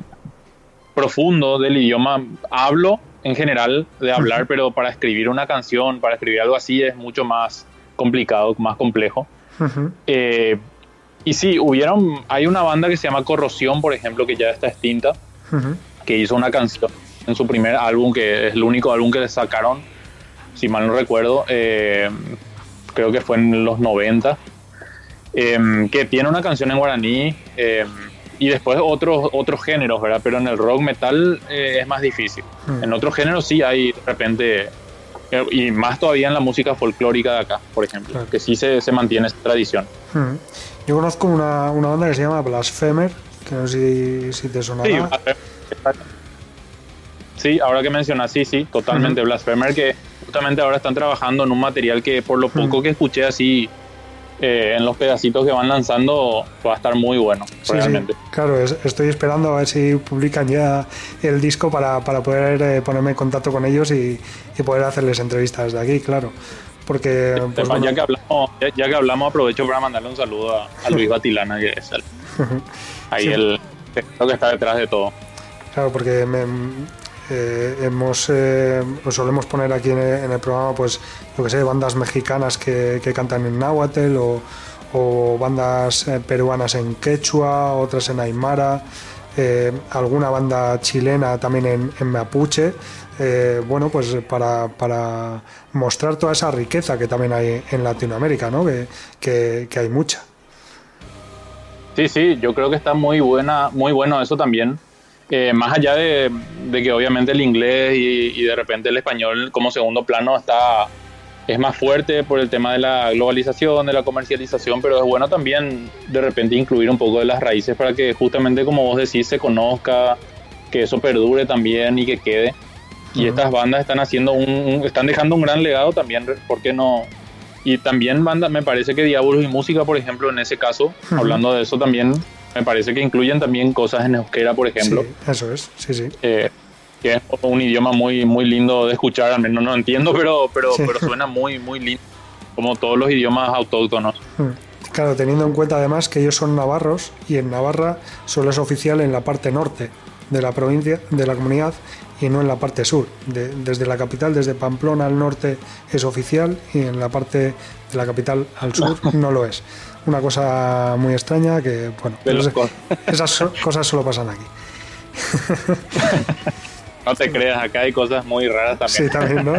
profundo del idioma. Hablo en general de hablar, pero para escribir una canción, para escribir algo así es mucho más complicado, más complejo. Ujú. Eh, y sí, hubieron, hay una banda que se llama Corrosión, por ejemplo, que ya está extinta, Ujú. que hizo una canción en su primer álbum, que es el único álbum que le sacaron, si mal no recuerdo, eh, creo que fue en los 90, eh, que tiene una canción en guaraní eh, y después otros otros géneros, ¿verdad? Pero en el rock metal eh, es más difícil. Mm. En otros géneros sí hay de repente, eh, y más todavía en la música folclórica de acá, por ejemplo, Claro. que sí se, se mantiene esa tradición. Ujú. Yo conozco una, una banda que se llama Blasphemer, que no sé si, si te sonará. Sí, sí, ahora que mencionas, sí, sí, totalmente. Blasphemer, que justamente ahora están trabajando en un material que por lo poco que escuché así eh, en los pedacitos que van lanzando va a estar muy bueno, realmente. claro, estoy esperando a ver si publican ya el disco para, para poder eh, ponerme en contacto con ellos y, poder hacerles entrevistas de aquí, claro. Porque, pues, ya, que hablamos, ya, que hablamos, aprovecho para mandarle un saludo a, Luis Batilana, que es ahí el, lo que está detrás de todo. Claro, porque me, eh, hemos eh, pues solemos poner aquí en el, programa pues lo que sé bandas mexicanas que, cantan en náhuatl o, bandas eh, peruanas en quechua otras en aymara alguna banda chilena también en, mapuche. Bueno pues para, mostrar toda esa riqueza que también hay en Latinoamérica ¿no? que, que hay mucha. Sí sí yo creo que está muy buena muy bueno eso también más allá de, que obviamente el inglés y, de repente el español como segundo plano está es más fuerte por el tema de la globalización, de la comercialización, pero es bueno también de repente incluir un poco de las raíces para que justamente como vos decís se conozca, que eso perdure también y que quede. Y estas bandas están haciendo un, están dejando un gran legado también, ¿por qué no? Y también bandas, me parece que Diabolos y Música, por ejemplo, en ese caso, hablando de eso también, me parece que incluyen también cosas en euskera, por ejemplo. eso es, sí, sí. Eh, que es un idioma muy, muy lindo de escuchar, al menos no entiendo, pero, pero, pero suena muy, muy lindo, como todos los idiomas autóctonos. Hmm. Claro, teniendo en cuenta además que ellos son navarros y en Navarra solo es oficial en la parte norte de la provincia, de la comunidad, y no en la parte sur. desde la capital, desde Pamplona al norte es oficial y en la parte de la capital al sur no lo es una cosa muy extraña que, bueno, esas cosas solo pasan aquí. no te creas, acá hay cosas muy raras también. Sí, también, ¿no?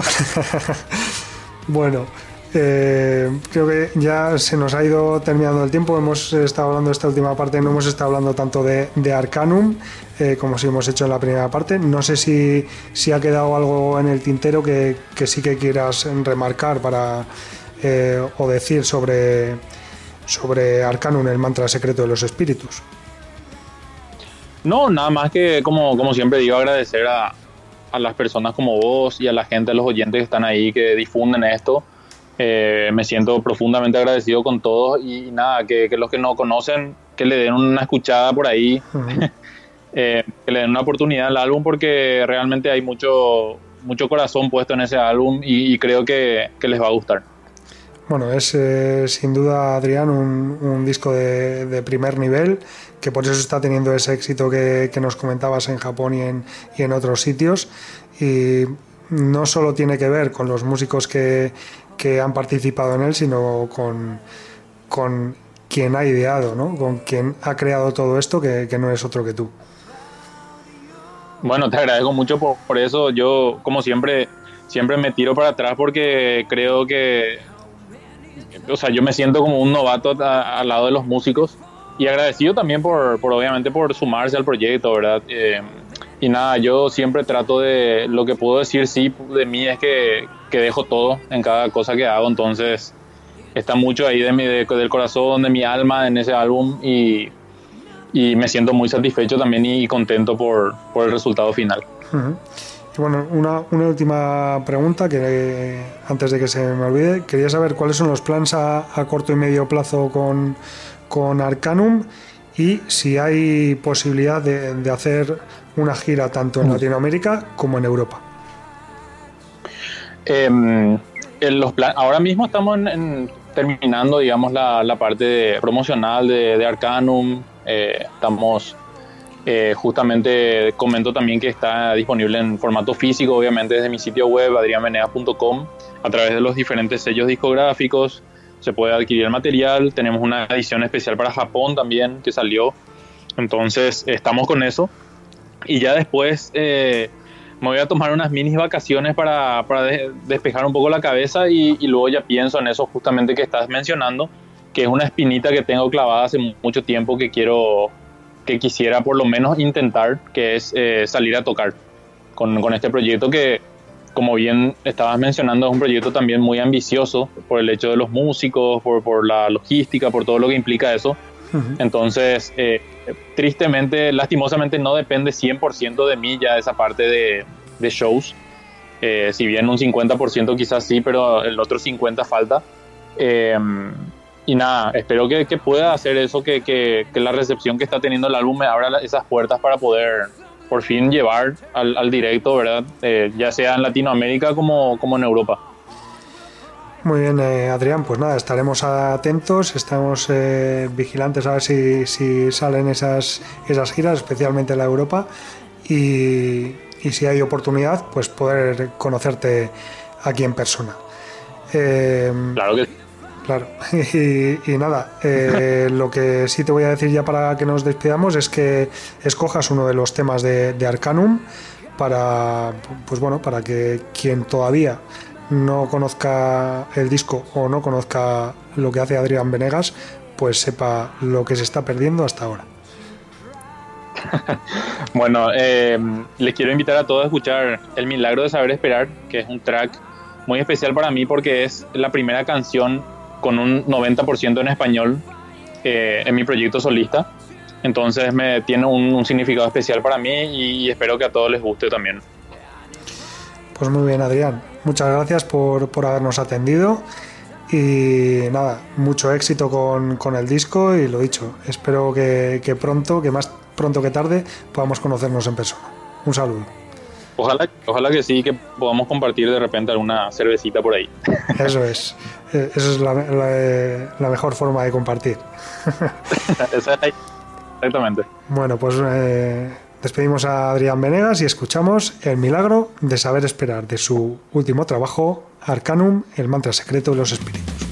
bueno, eh, creo que ya se nos ha ido terminando el tiempo. Hemos estado hablando de esta última parte, no hemos estado hablando tanto de, Arcanum eh, como si hemos hecho en la primera parte. No sé si, si ha quedado algo en el tintero que, que sí que quieras remarcar para eh, o decir sobre sobre Arcanum, el mantra secreto de los espíritus. No, nada más que, como, como siempre digo, agradecer a, a las personas como vos y a la gente, a los oyentes que están ahí, que difunden esto. Eh, me siento profundamente agradecido con todos y, nada, que, que, los que no conocen, que le den una escuchada por ahí, eh, que le den una oportunidad al álbum porque realmente hay mucho, mucho corazón puesto en ese álbum y, y creo que, que les va a gustar. Bueno, es eh, sin duda, Adrián, un, disco de, primer nivel, que por eso está teniendo ese éxito que, nos comentabas en Japón y en, otros sitios. Y no solo tiene que ver con los músicos que, han participado en él, sino con, con quien ha ideado, ¿no? con quien ha creado todo esto, que, no es otro que tú. Bueno, te agradezco mucho por, por eso. Yo, como siempre, siempre me tiro para atrás porque creo que o sea, yo me siento como un novato al lado de los músicos y agradecido también por, por obviamente por sumarse al proyecto, ¿verdad? Eh, y nada, yo siempre trato de, lo que puedo decir sí de mí es que, que dejo todo en cada cosa que hago, entonces está mucho ahí de mi, del corazón, de mi alma en ese álbum y, y me siento muy satisfecho también y contento por, por el resultado final. Bueno, una, una, última pregunta que antes de que se me olvide. Quería saber cuáles son los planes a, corto y medio plazo con, con, Arcanum y si hay posibilidad de, hacer una gira tanto en mm. Latinoamérica como en Europa. Em, en los ahora mismo estamos terminando, digamos, la, la parte promocional de, de Arcanum. Eh, estamos eh, justamente comento también que está disponible en formato físico, obviamente desde mi sitio web adrianvenea.com, a través de los diferentes sellos discográficos. Se puede adquirir el material. Tenemos una edición especial para Japón también que salió. Entonces estamos con eso. Y ya después eh, me voy a tomar unas mini vacaciones para, para despejar un poco la cabeza y, y luego ya pienso en eso justamente que estás mencionando, que es una espinita que tengo clavada hace mucho tiempo que quiero que quisiera por lo menos intentar, que es eh, salir a tocar con, con, este proyecto que, como bien estabas mencionando, es un proyecto también muy ambicioso por el hecho de los músicos, por, por la logística, por todo lo que implica eso. Entonces, eh, tristemente, lastimosamente no depende 100% de mí ya esa parte de, de shows. Eh, si bien un 50% quizás sí, pero el otro 50% falta. Y nada, espero que, pueda hacer eso, que, que, la recepción que está teniendo el álbum me abra esas puertas para poder por fin llevar al, directo, ¿verdad? Eh, ya sea en Latinoamérica como, como en Europa. Muy bien, eh, Adrián, pues nada, estaremos atentos, estamos eh, vigilantes a ver si, si, salen esas, esas giras, especialmente en la Europa, y, y si hay oportunidad, pues poder conocerte aquí en persona. claro que Claro, y, nada, eh, lo que sí te voy a decir ya para que nos despidamos es que escojas uno de los temas de, Arcanum para, pues bueno, para que quien todavía no conozca el disco o no conozca lo que hace Adrián Venegas, pues sepa lo que se está perdiendo hasta ahora. bueno, eh, les quiero invitar a todos a escuchar El Milagro de Saber Esperar, que es un track muy especial para mí porque es la primera canción con un 90% en español eh, en mi proyecto solista. Entonces me tiene un, significado especial para mí y, espero que a todos les guste también. Pues muy bien, Adrián. Muchas gracias por, por habernos atendido. Y nada, mucho éxito con, con, el disco y lo dicho, espero que, que pronto, que más pronto que tarde, podamos conocernos en persona. Un saludo. Ojalá, ojalá que sí, que podamos compartir de repente alguna cervecita por ahí. Eso es. Eh, esa es la, mejor forma de compartir. Exactamente. Bueno, pues eh, despedimos a Adrián Venegas y escuchamos El milagro de saber esperar de su último trabajo, Arcanum, el mantra secreto de los espíritus.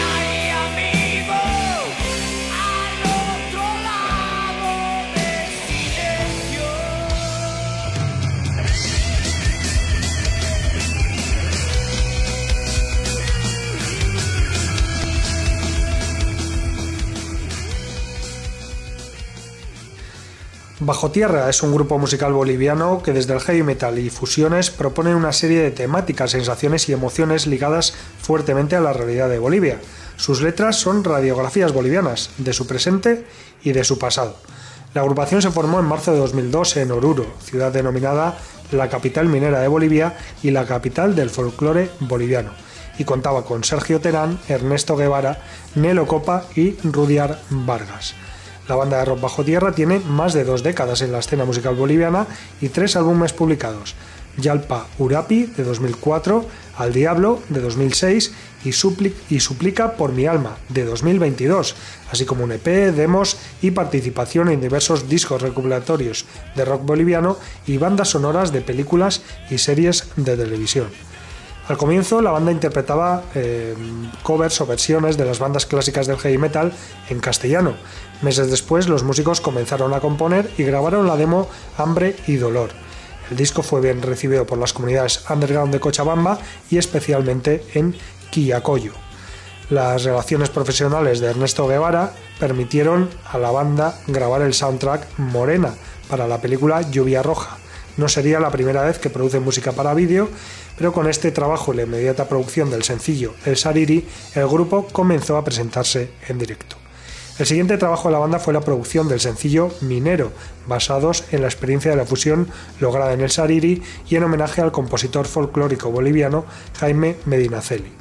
Bajo Tierra es un grupo musical boliviano que desde el heavy metal y fusiones propone una serie de temáticas, sensaciones y emociones ligadas fuertemente a la realidad de Bolivia. Sus letras son radiografías bolivianas de su presente y de su pasado. La agrupación se formó en marzo de 2002 en Oruro, ciudad denominada la capital minera de Bolivia y la capital del folclore boliviano, y contaba con Sergio Terán, Ernesto Guevara, Nelo Copa y Rudiar Vargas. La banda de rock Bajo Tierra tiene más de dos décadas en la escena musical boliviana y tres álbumes publicados. Yalpa Urapi de 2004, Al Diablo de 2006 y, Suplica por mi alma de 2022, así como un EP, demos y participación en diversos discos recopilatorios de rock boliviano y bandas sonoras de películas y series de televisión. Al comienzo la banda interpretaba eh, covers o versiones de las bandas clásicas del heavy metal en castellano. Meses después los músicos comenzaron a componer y grabaron la demo Hambre y Dolor. El disco fue bien recibido por las comunidades underground de Cochabamba y especialmente en Quillacoyo. Las relaciones profesionales de Ernesto Guevara permitieron a la banda grabar el soundtrack Morena para la película Lluvia Roja. No sería la primera vez que produce música para vídeo pero con este trabajo y la inmediata producción del sencillo El Sariri, el grupo comenzó a presentarse en directo. El siguiente trabajo de la banda fue la producción del sencillo Minero, basados en la experiencia de la fusión lograda en el Sariri y en homenaje al compositor folclórico boliviano Jaime Medinaceli.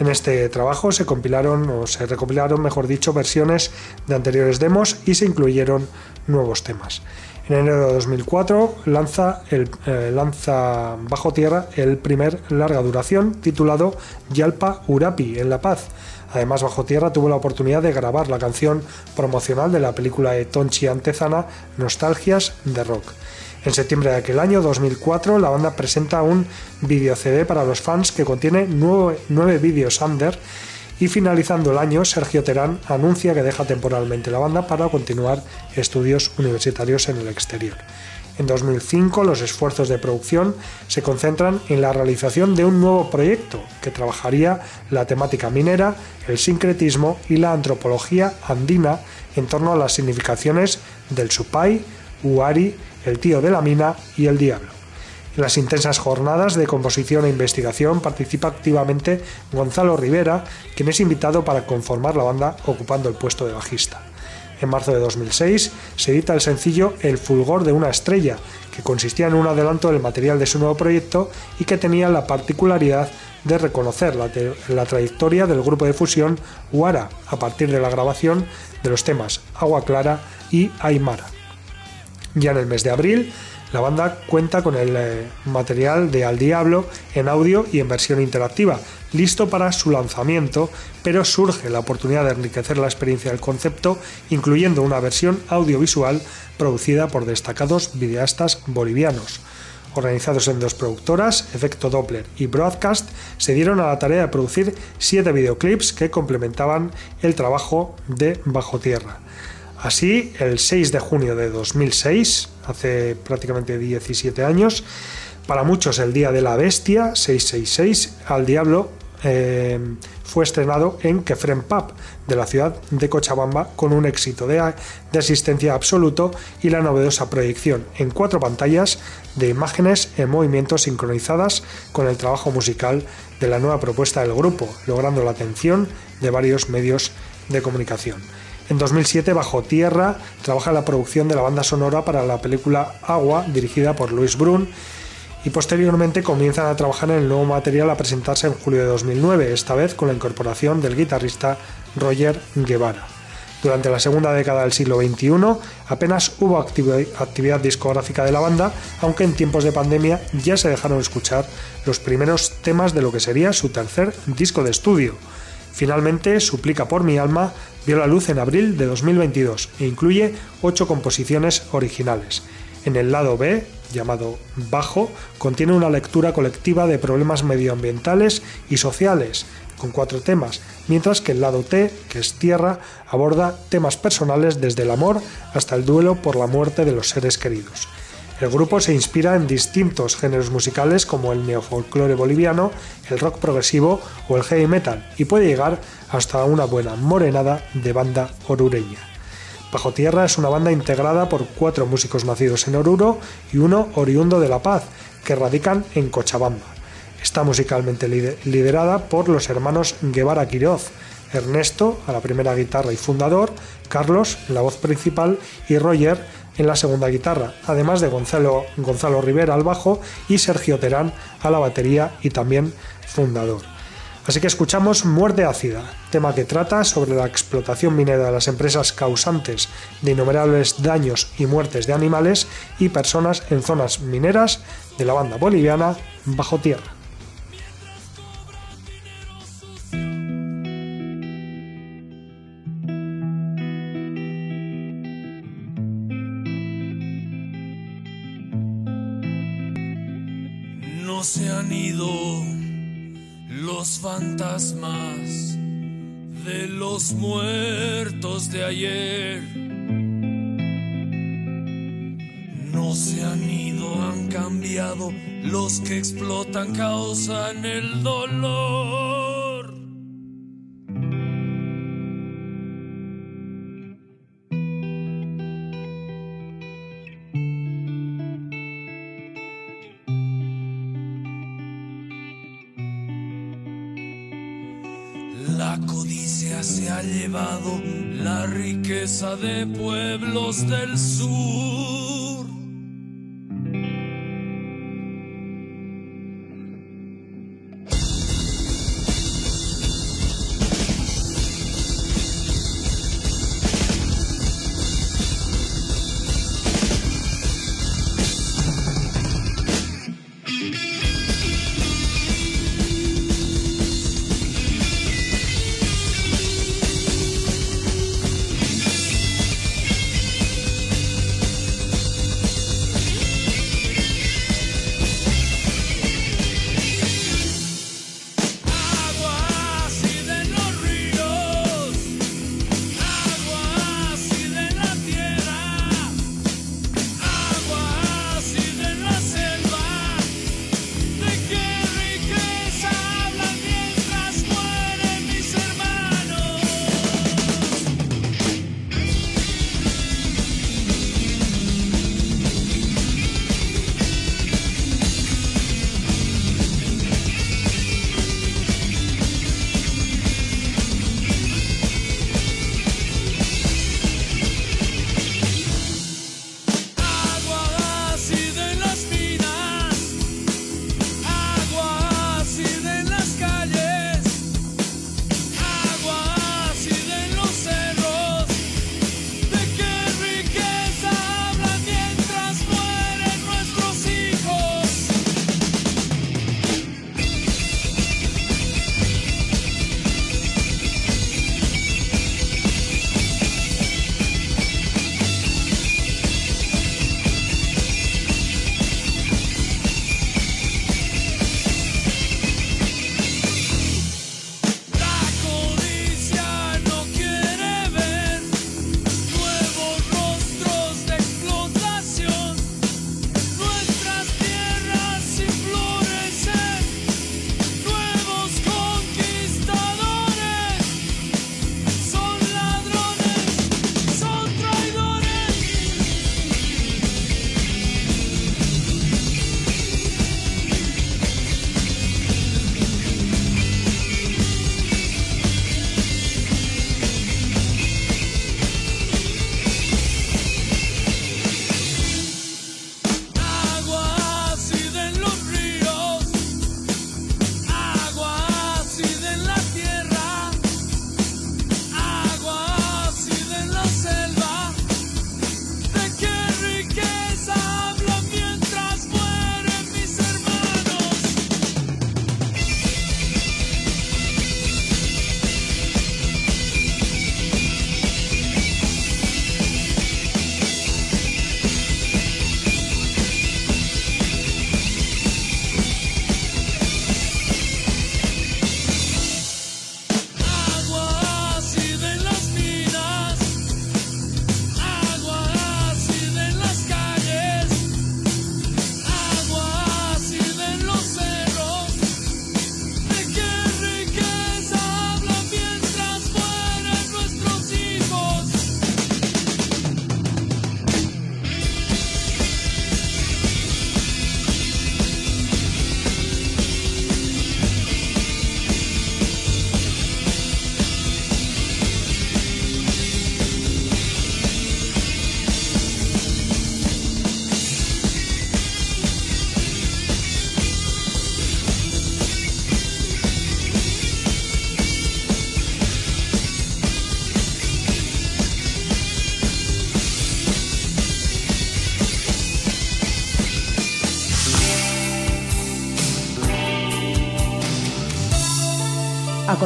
En este trabajo se compilaron o se recopilaron, mejor dicho, versiones de anteriores demos y se incluyeron nuevos temas. En enero de 2004 lanza, el, eh, lanza Bajo Tierra el primer larga duración titulado Yalpa Urapi en La Paz. Además, Bajo Tierra tuvo la oportunidad de grabar la canción promocional de la película de Tonchi Antezana Nostalgias de Rock. En septiembre de aquel año, 2004, la banda presenta un video CD para los fans que contiene nueve, nueve vídeos under y finalizando el año, Sergio Terán anuncia que deja temporalmente la banda para continuar estudios universitarios en el exterior. En 2005 los esfuerzos de producción se concentran en la realización de un nuevo proyecto que trabajaría la temática minera, el sincretismo y la antropología andina en torno a las significaciones del supay, uari, el tío de la mina y el diablo. En las intensas jornadas de composición e investigación participa activamente Gonzalo Rivera, quien es invitado para conformar la banda ocupando el puesto de bajista. En marzo de 2006 se edita el sencillo El fulgor de una estrella, que consistía en un adelanto del material de su nuevo proyecto y que tenía la particularidad de reconocer la, trayectoria del grupo de fusión Huara a partir de la grabación de los temas Agua Clara y Aymara. Ya en el mes de abril la banda cuenta con el eh, material de Al Diablo en audio y en versión interactiva, listo para su lanzamiento, pero surge la oportunidad de enriquecer la experiencia del concepto, incluyendo una versión audiovisual producida por destacados videastas bolivianos. Organizados en dos productoras, Efecto Doppler y Broadcast, se dieron a la tarea de producir siete videoclips que complementaban el trabajo de Bajo Tierra. Así, el 6 de junio de 2006, hace prácticamente 17 años, para muchos el Día de la Bestia, 666, al Diablo, eh, fue estrenado en Kefren Pub de la ciudad de Cochabamba con un éxito de, de, asistencia absoluto y la novedosa proyección en cuatro pantallas de imágenes en movimiento sincronizadas con el trabajo musical de la nueva propuesta del grupo, logrando la atención de varios medios de comunicación. En 2007, Bajo Tierra trabaja en la producción de la banda sonora para la película Agua, dirigida por Luis Brun, y posteriormente comienzan a trabajar en el nuevo material a presentarse en julio de 2009, esta vez con la incorporación del guitarrista Roger Guevara. Durante la segunda década del siglo XXI apenas hubo actividad discográfica de la banda, aunque en tiempos de pandemia ya se dejaron escuchar los primeros temas de lo que sería su tercer disco de estudio. Finalmente, Suplica por mi alma vio la luz en abril de 2022 e incluye ocho composiciones originales. En el lado B, llamado Bajo, contiene una lectura colectiva de problemas medioambientales y sociales, con cuatro temas, mientras que el lado T, que es Tierra, aborda temas personales desde el amor hasta el duelo por la muerte de los seres queridos. El grupo se inspira en distintos géneros musicales como el neofolclore boliviano, el rock progresivo o el heavy metal y puede llegar hasta una buena morenada de banda orureña. Bajo Tierra es una banda integrada por cuatro músicos nacidos en Oruro y uno oriundo de La Paz, que radican en Cochabamba. Está musicalmente liderada por los hermanos Guevara Quiroz, Ernesto a la primera guitarra y fundador, Carlos la voz principal y Roger en la segunda guitarra, además de Gonzalo, Gonzalo Rivera al bajo y Sergio Terán a la batería y también fundador. Así que escuchamos Muerte Ácida, tema que trata sobre la explotación minera de las empresas causantes de innumerables daños y muertes de animales y personas en zonas mineras de la banda boliviana Bajo Tierra. Se han ido los fantasmas de los muertos de ayer. No se han ido, han cambiado. Los que explotan causan el dolor. Llevado la riqueza de pueblos del sur.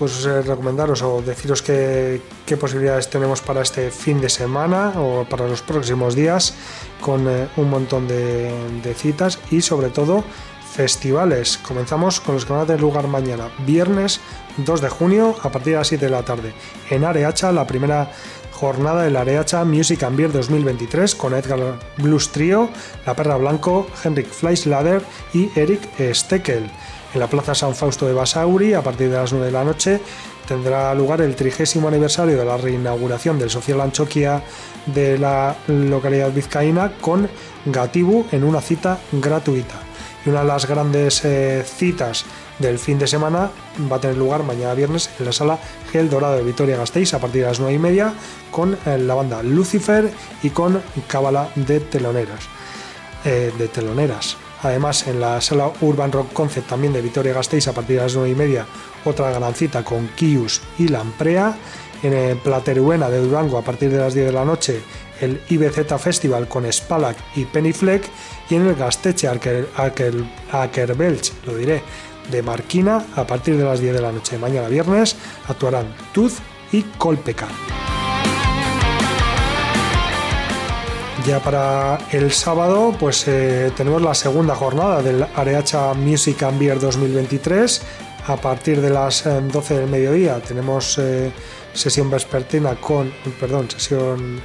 pues eh, recomendaros o deciros qué, posibilidades tenemos para este fin de semana o para los próximos días con eh, un montón de, citas y sobre todo festivales. Comenzamos con los que van a tener lugar mañana, viernes 2 de junio a partir de las 7 de la tarde en Areacha, la primera jornada del Areacha Music and Beer 2023 con Edgar Blues Trio, La Perra Blanco, Henrik Fleischlader y Eric Steckel en la Plaza San Fausto de Basauri a partir de las 9 de la noche tendrá lugar el trigésimo aniversario de la reinauguración del Social Anchoquia de la localidad vizcaína con Gatibu en una cita gratuita. Y una de las grandes eh, citas del fin de semana va a tener lugar mañana viernes en la sala Gel Dorado de Vitoria Gasteiz a partir de las 9 y media con eh, la banda Lucifer y con Cábala de teloneras. Eh, de teloneras. Además, en la sala Urban Rock Concept también de Vitoria Gasteiz a partir de las 9 y media, otra gran cita con Kius y Lamprea. En el Plateruena de Durango a partir de las 10 de la noche, el IBZ Festival con Spalak y Penny Fleck. Y en el Gasteche Akerbelch, lo diré, de Marquina a partir de las 10 de la noche. Mañana viernes actuarán Tuz y Colpeca. Ya para el sábado, pues eh, tenemos la segunda jornada del Areacha Music and Beer 2023. A partir de las 12 eh, del mediodía tenemos eh, sesión vespertina con, perdón, sesión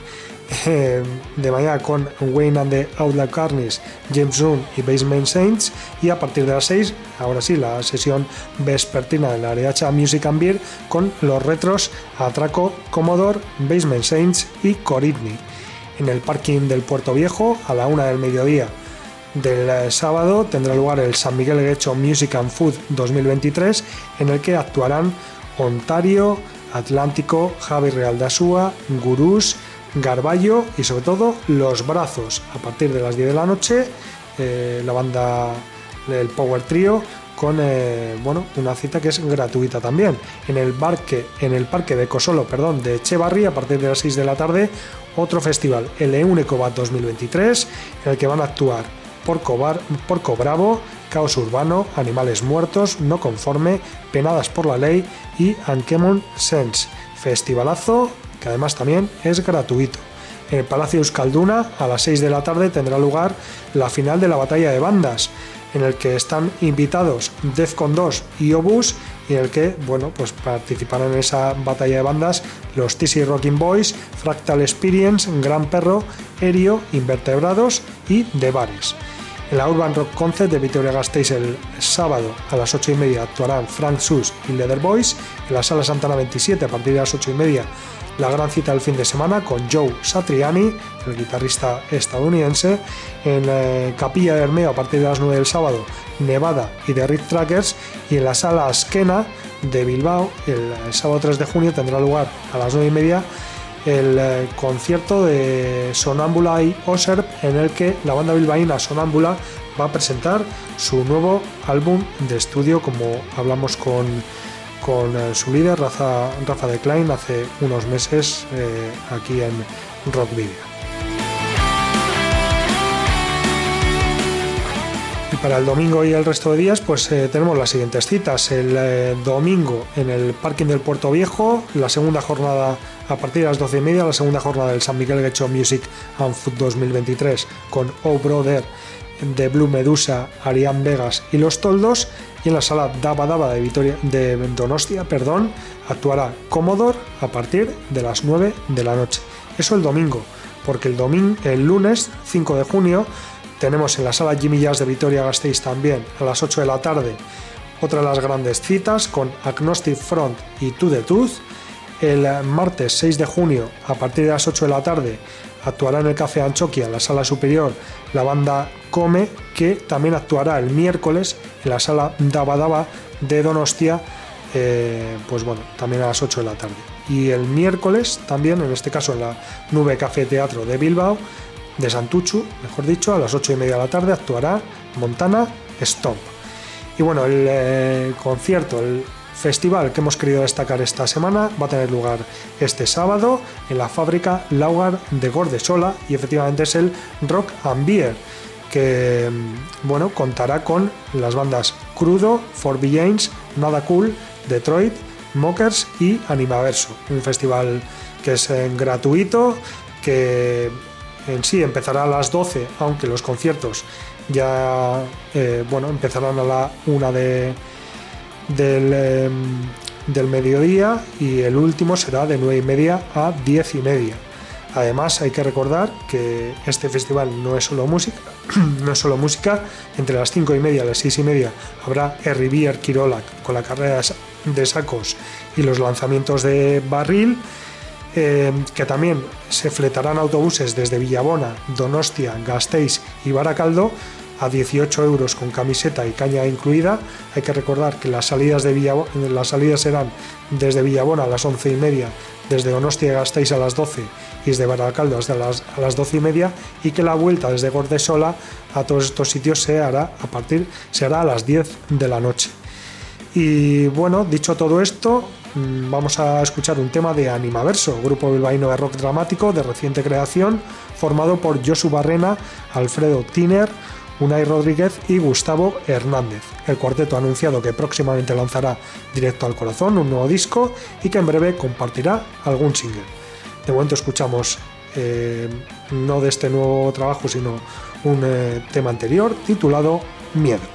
de mañana con Wayne and the Outlaw Carnies, James Zoom y Basement Saints. Y a partir de las 6, ahora sí, la sesión vespertina del Areacha Music and Beer con los retros Atraco, Commodore, Basement Saints y Coritney en el parking del Puerto Viejo a la una del mediodía del eh, sábado tendrá lugar el San Miguel Guecho Music and Food 2023 en el que actuarán Ontario, Atlántico, Javi Real de Asúa, Gurús, Garballo y sobre todo Los Brazos. A partir de las 10 de la noche eh, la banda del Power Trio con eh, bueno, una cita que es gratuita también. En el, parque, en el parque de Cosolo perdón, de Echevarri, a partir de las 6 de la tarde, otro festival, el Eunecobat 2023, en el que van a actuar Porco, Bar, Bravo, Caos Urbano, Animales Muertos, No Conforme, Penadas por la Ley y Ankemon Sense. Festivalazo que además también es gratuito. En el Palacio Euskalduna, a las 6 de la tarde, tendrá lugar la final de la batalla de bandas en el que están invitados Defcon 2 y Obus y en el que bueno, pues participarán en esa batalla de bandas los TC Rocking Boys, Fractal Experience, Gran Perro, Erio, Invertebrados y The Bares. En la Urban Rock Concert de Vitoria Gasteiz el sábado a las 8 y media actuarán Frank Sus y Leather Boys. En la Sala Santana 27 a partir de las 8 y media la gran cita del fin de semana con Joe Satriani, el guitarrista estadounidense, en eh, Capilla de Hermeo a partir de las 9 del sábado, Nevada y The Rift Trackers, y en la sala Askena de Bilbao, el, sábado 3 de junio tendrá lugar a las 9 y media el eh, concierto de Sonámbula y Oserp en el que la banda bilbaína Sonámbula va a presentar su nuevo álbum de estudio como hablamos con con eh, su líder Rafa, Rafa de Klein hace unos meses eh, aquí en Rock Video. Y para el domingo y el resto de días, pues eh, tenemos las siguientes citas. El domingo en el parking del Puerto Viejo, la segunda jornada a partir de las 12 y media, la segunda jornada del San Miguel Gecho Music and Food 2023 con Oh Brother de Blue Medusa, Arián Vegas y Los Toldos y en la sala Daba Daba de, Vitoria, de Donostia perdón, actuará Commodore a partir de las 9 de la noche. Eso el domingo, porque el, domingo, el lunes 5 de junio tenemos en la sala Jimmy Jazz de Vitoria Gasteiz también a las 8 de la tarde otra de las grandes citas con Agnostic Front y To The Tooth. El martes 6 de junio a partir de las 8 de la tarde actuará en el Café Anchoquia, en la sala superior, la banda Come, que también actuará el miércoles en la sala Daba Daba de Donostia, eh, pues bueno, también a las 8 de la tarde. Y el miércoles también, en este caso en la Nube Café Teatro de Bilbao, de Santuchu, mejor dicho, a las 8 y media de la tarde actuará Montana Stomp. Y bueno, el eh, concierto, el festival que hemos querido destacar esta semana va a tener lugar este sábado en la fábrica Laugar de Gordesola y efectivamente es el Rock and Beer que mm, bueno, contará con las bandas Crudo, For James, Nada Cool, Detroit, Mockers y Animaverso. Un festival que es eh, gratuito, que en sí empezará a las 12, aunque los conciertos ya eh, bueno, empezarán a la una de, del, em, del mediodía y el último será de 9 y media a 10 y media. Además hay que recordar que este festival no es solo música, no es solo música, entre las 5 y media y las 6 y media habrá Rivier Kirolak con la carrera de sacos y los lanzamientos de barril, eh, que también se fletarán autobuses desde Villabona, Donostia, Gasteiz y Baracaldo a 18 euros con camiseta y caña incluida. Hay que recordar que las salidas, de las salidas serán desde Villabona a las 11 y media, desde Donostia Gasteiz a las 12 y desde Baracaldo hasta las, a las 12 y media y que la vuelta desde Gordesola a todos estos sitios se hará a partir se hará a las 10 de la noche. Y bueno, dicho todo esto, mm, vamos a escuchar un tema de Animaverso, grupo bilbaíno de rock dramático de reciente creación, formado por Josu Barrena, Alfredo Tiner, Unai Rodríguez y Gustavo Hernández. El cuarteto ha anunciado que próximamente lanzará Directo al Corazón, un nuevo disco, y que en breve compartirá algún single. De momento escuchamos eh, no de este nuevo trabajo, sino un eh, tema anterior titulado Miedo.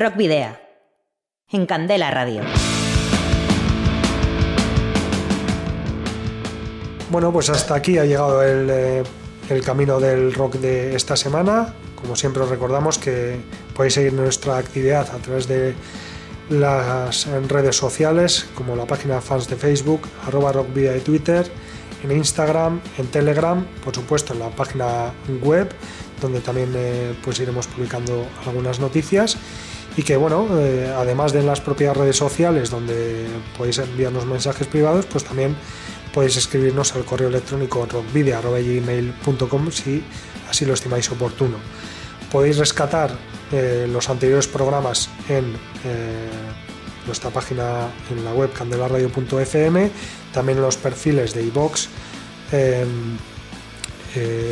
Rock Video. En Candela Radio. Bueno, pues hasta aquí ha llegado el, eh, el camino del rock de esta semana. Como siempre os recordamos que podéis seguir nuestra actividad a través de las redes sociales, como la página fans de Facebook, arroba rockvidia de Twitter, en Instagram, en Telegram, por supuesto en la página web, donde también eh, pues iremos publicando algunas noticias y que bueno, eh, además de en las propias redes sociales donde podéis enviarnos mensajes privados, pues también podéis escribirnos al correo electrónico rockvidia.gmail.com si así lo estimáis oportuno. Podéis rescatar eh, los anteriores programas en eh, nuestra página en la web candelaradio.fm, también los perfiles de iVox,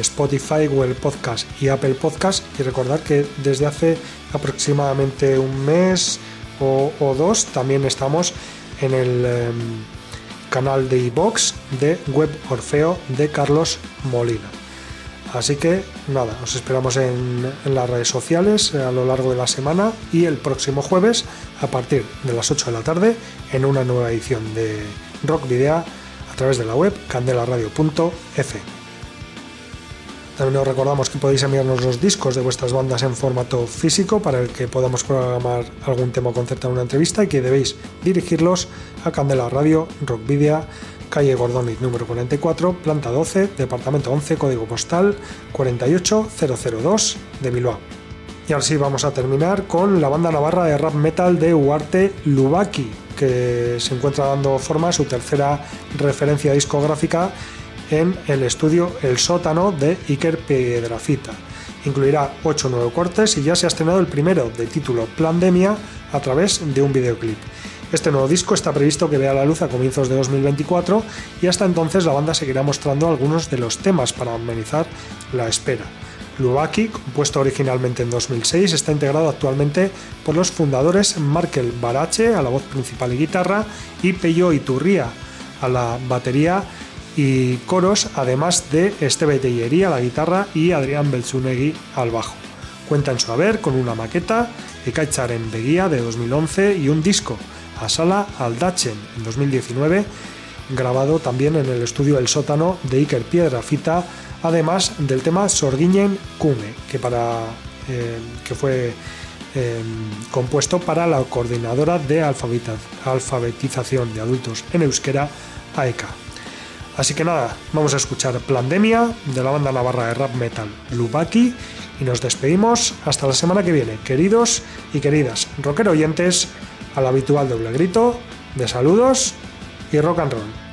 Spotify, Google Podcast y Apple Podcast. Y recordar que desde hace aproximadamente un mes o, dos también estamos en el em, canal de iBox de Web Orfeo de Carlos Molina. Así que nada, os esperamos en, en, las redes sociales a lo largo de la semana y el próximo jueves a partir de las 8 de la tarde en una nueva edición de Rock Video a través de la web candelaradio.f. También os recordamos que podéis enviarnos los discos de vuestras bandas en formato físico para el que podamos programar algún tema o concertar una entrevista y que debéis dirigirlos a Candela Radio, Rockvidia, calle Gordoniz número 44, planta 12, departamento 11, código postal 48002 de Bilbao. Y ahora sí vamos a terminar con la banda navarra de rap metal de Huarte Lubaki, que se encuentra dando forma a su tercera referencia discográfica en el estudio El sótano de Iker Piedrafita. Incluirá 8 nuevos cortes y ya se ha estrenado el primero, de título Plandemia, a través de un videoclip. Este nuevo disco está previsto que vea la luz a comienzos de 2024 y hasta entonces la banda seguirá mostrando algunos de los temas para amenizar la espera. Lubaki, compuesto originalmente en 2006, está integrado actualmente por los fundadores Markel Barache a la voz principal y guitarra y Peyo Iturría a la batería y coros, además de Esteve Tellería a la guitarra y Adrián Belzunegui al bajo. Cuenta en su haber con una maqueta, Ekaitzar en Beguía de 2011 y un disco, a Sala Aldachen en 2019, grabado también en el estudio El Sótano de Iker Piedrafita, además del tema Sorguiñen Kume, que, para, eh, que fue eh, compuesto para la coordinadora de alfabetización de adultos en euskera, AECA. Así que nada, vamos a escuchar Plandemia de la banda navarra de rap metal Lubaki y nos despedimos hasta la semana que viene, queridos y queridas rocker oyentes, al habitual doble grito de saludos y rock and roll.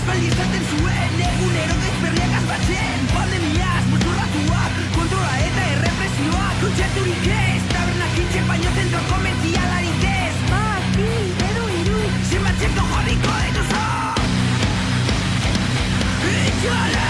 Loak ikaspaldi izaten zuen Egunero gezberriak azbatzen Pandemiaz, muturratuak Kontrola eta errepresioa Kontzerturik ez, tabernak itxe Baino zentro komertzialarik ez. Bat, bi edo hiru Zenbat zerto jarriko dituzu. Itxalen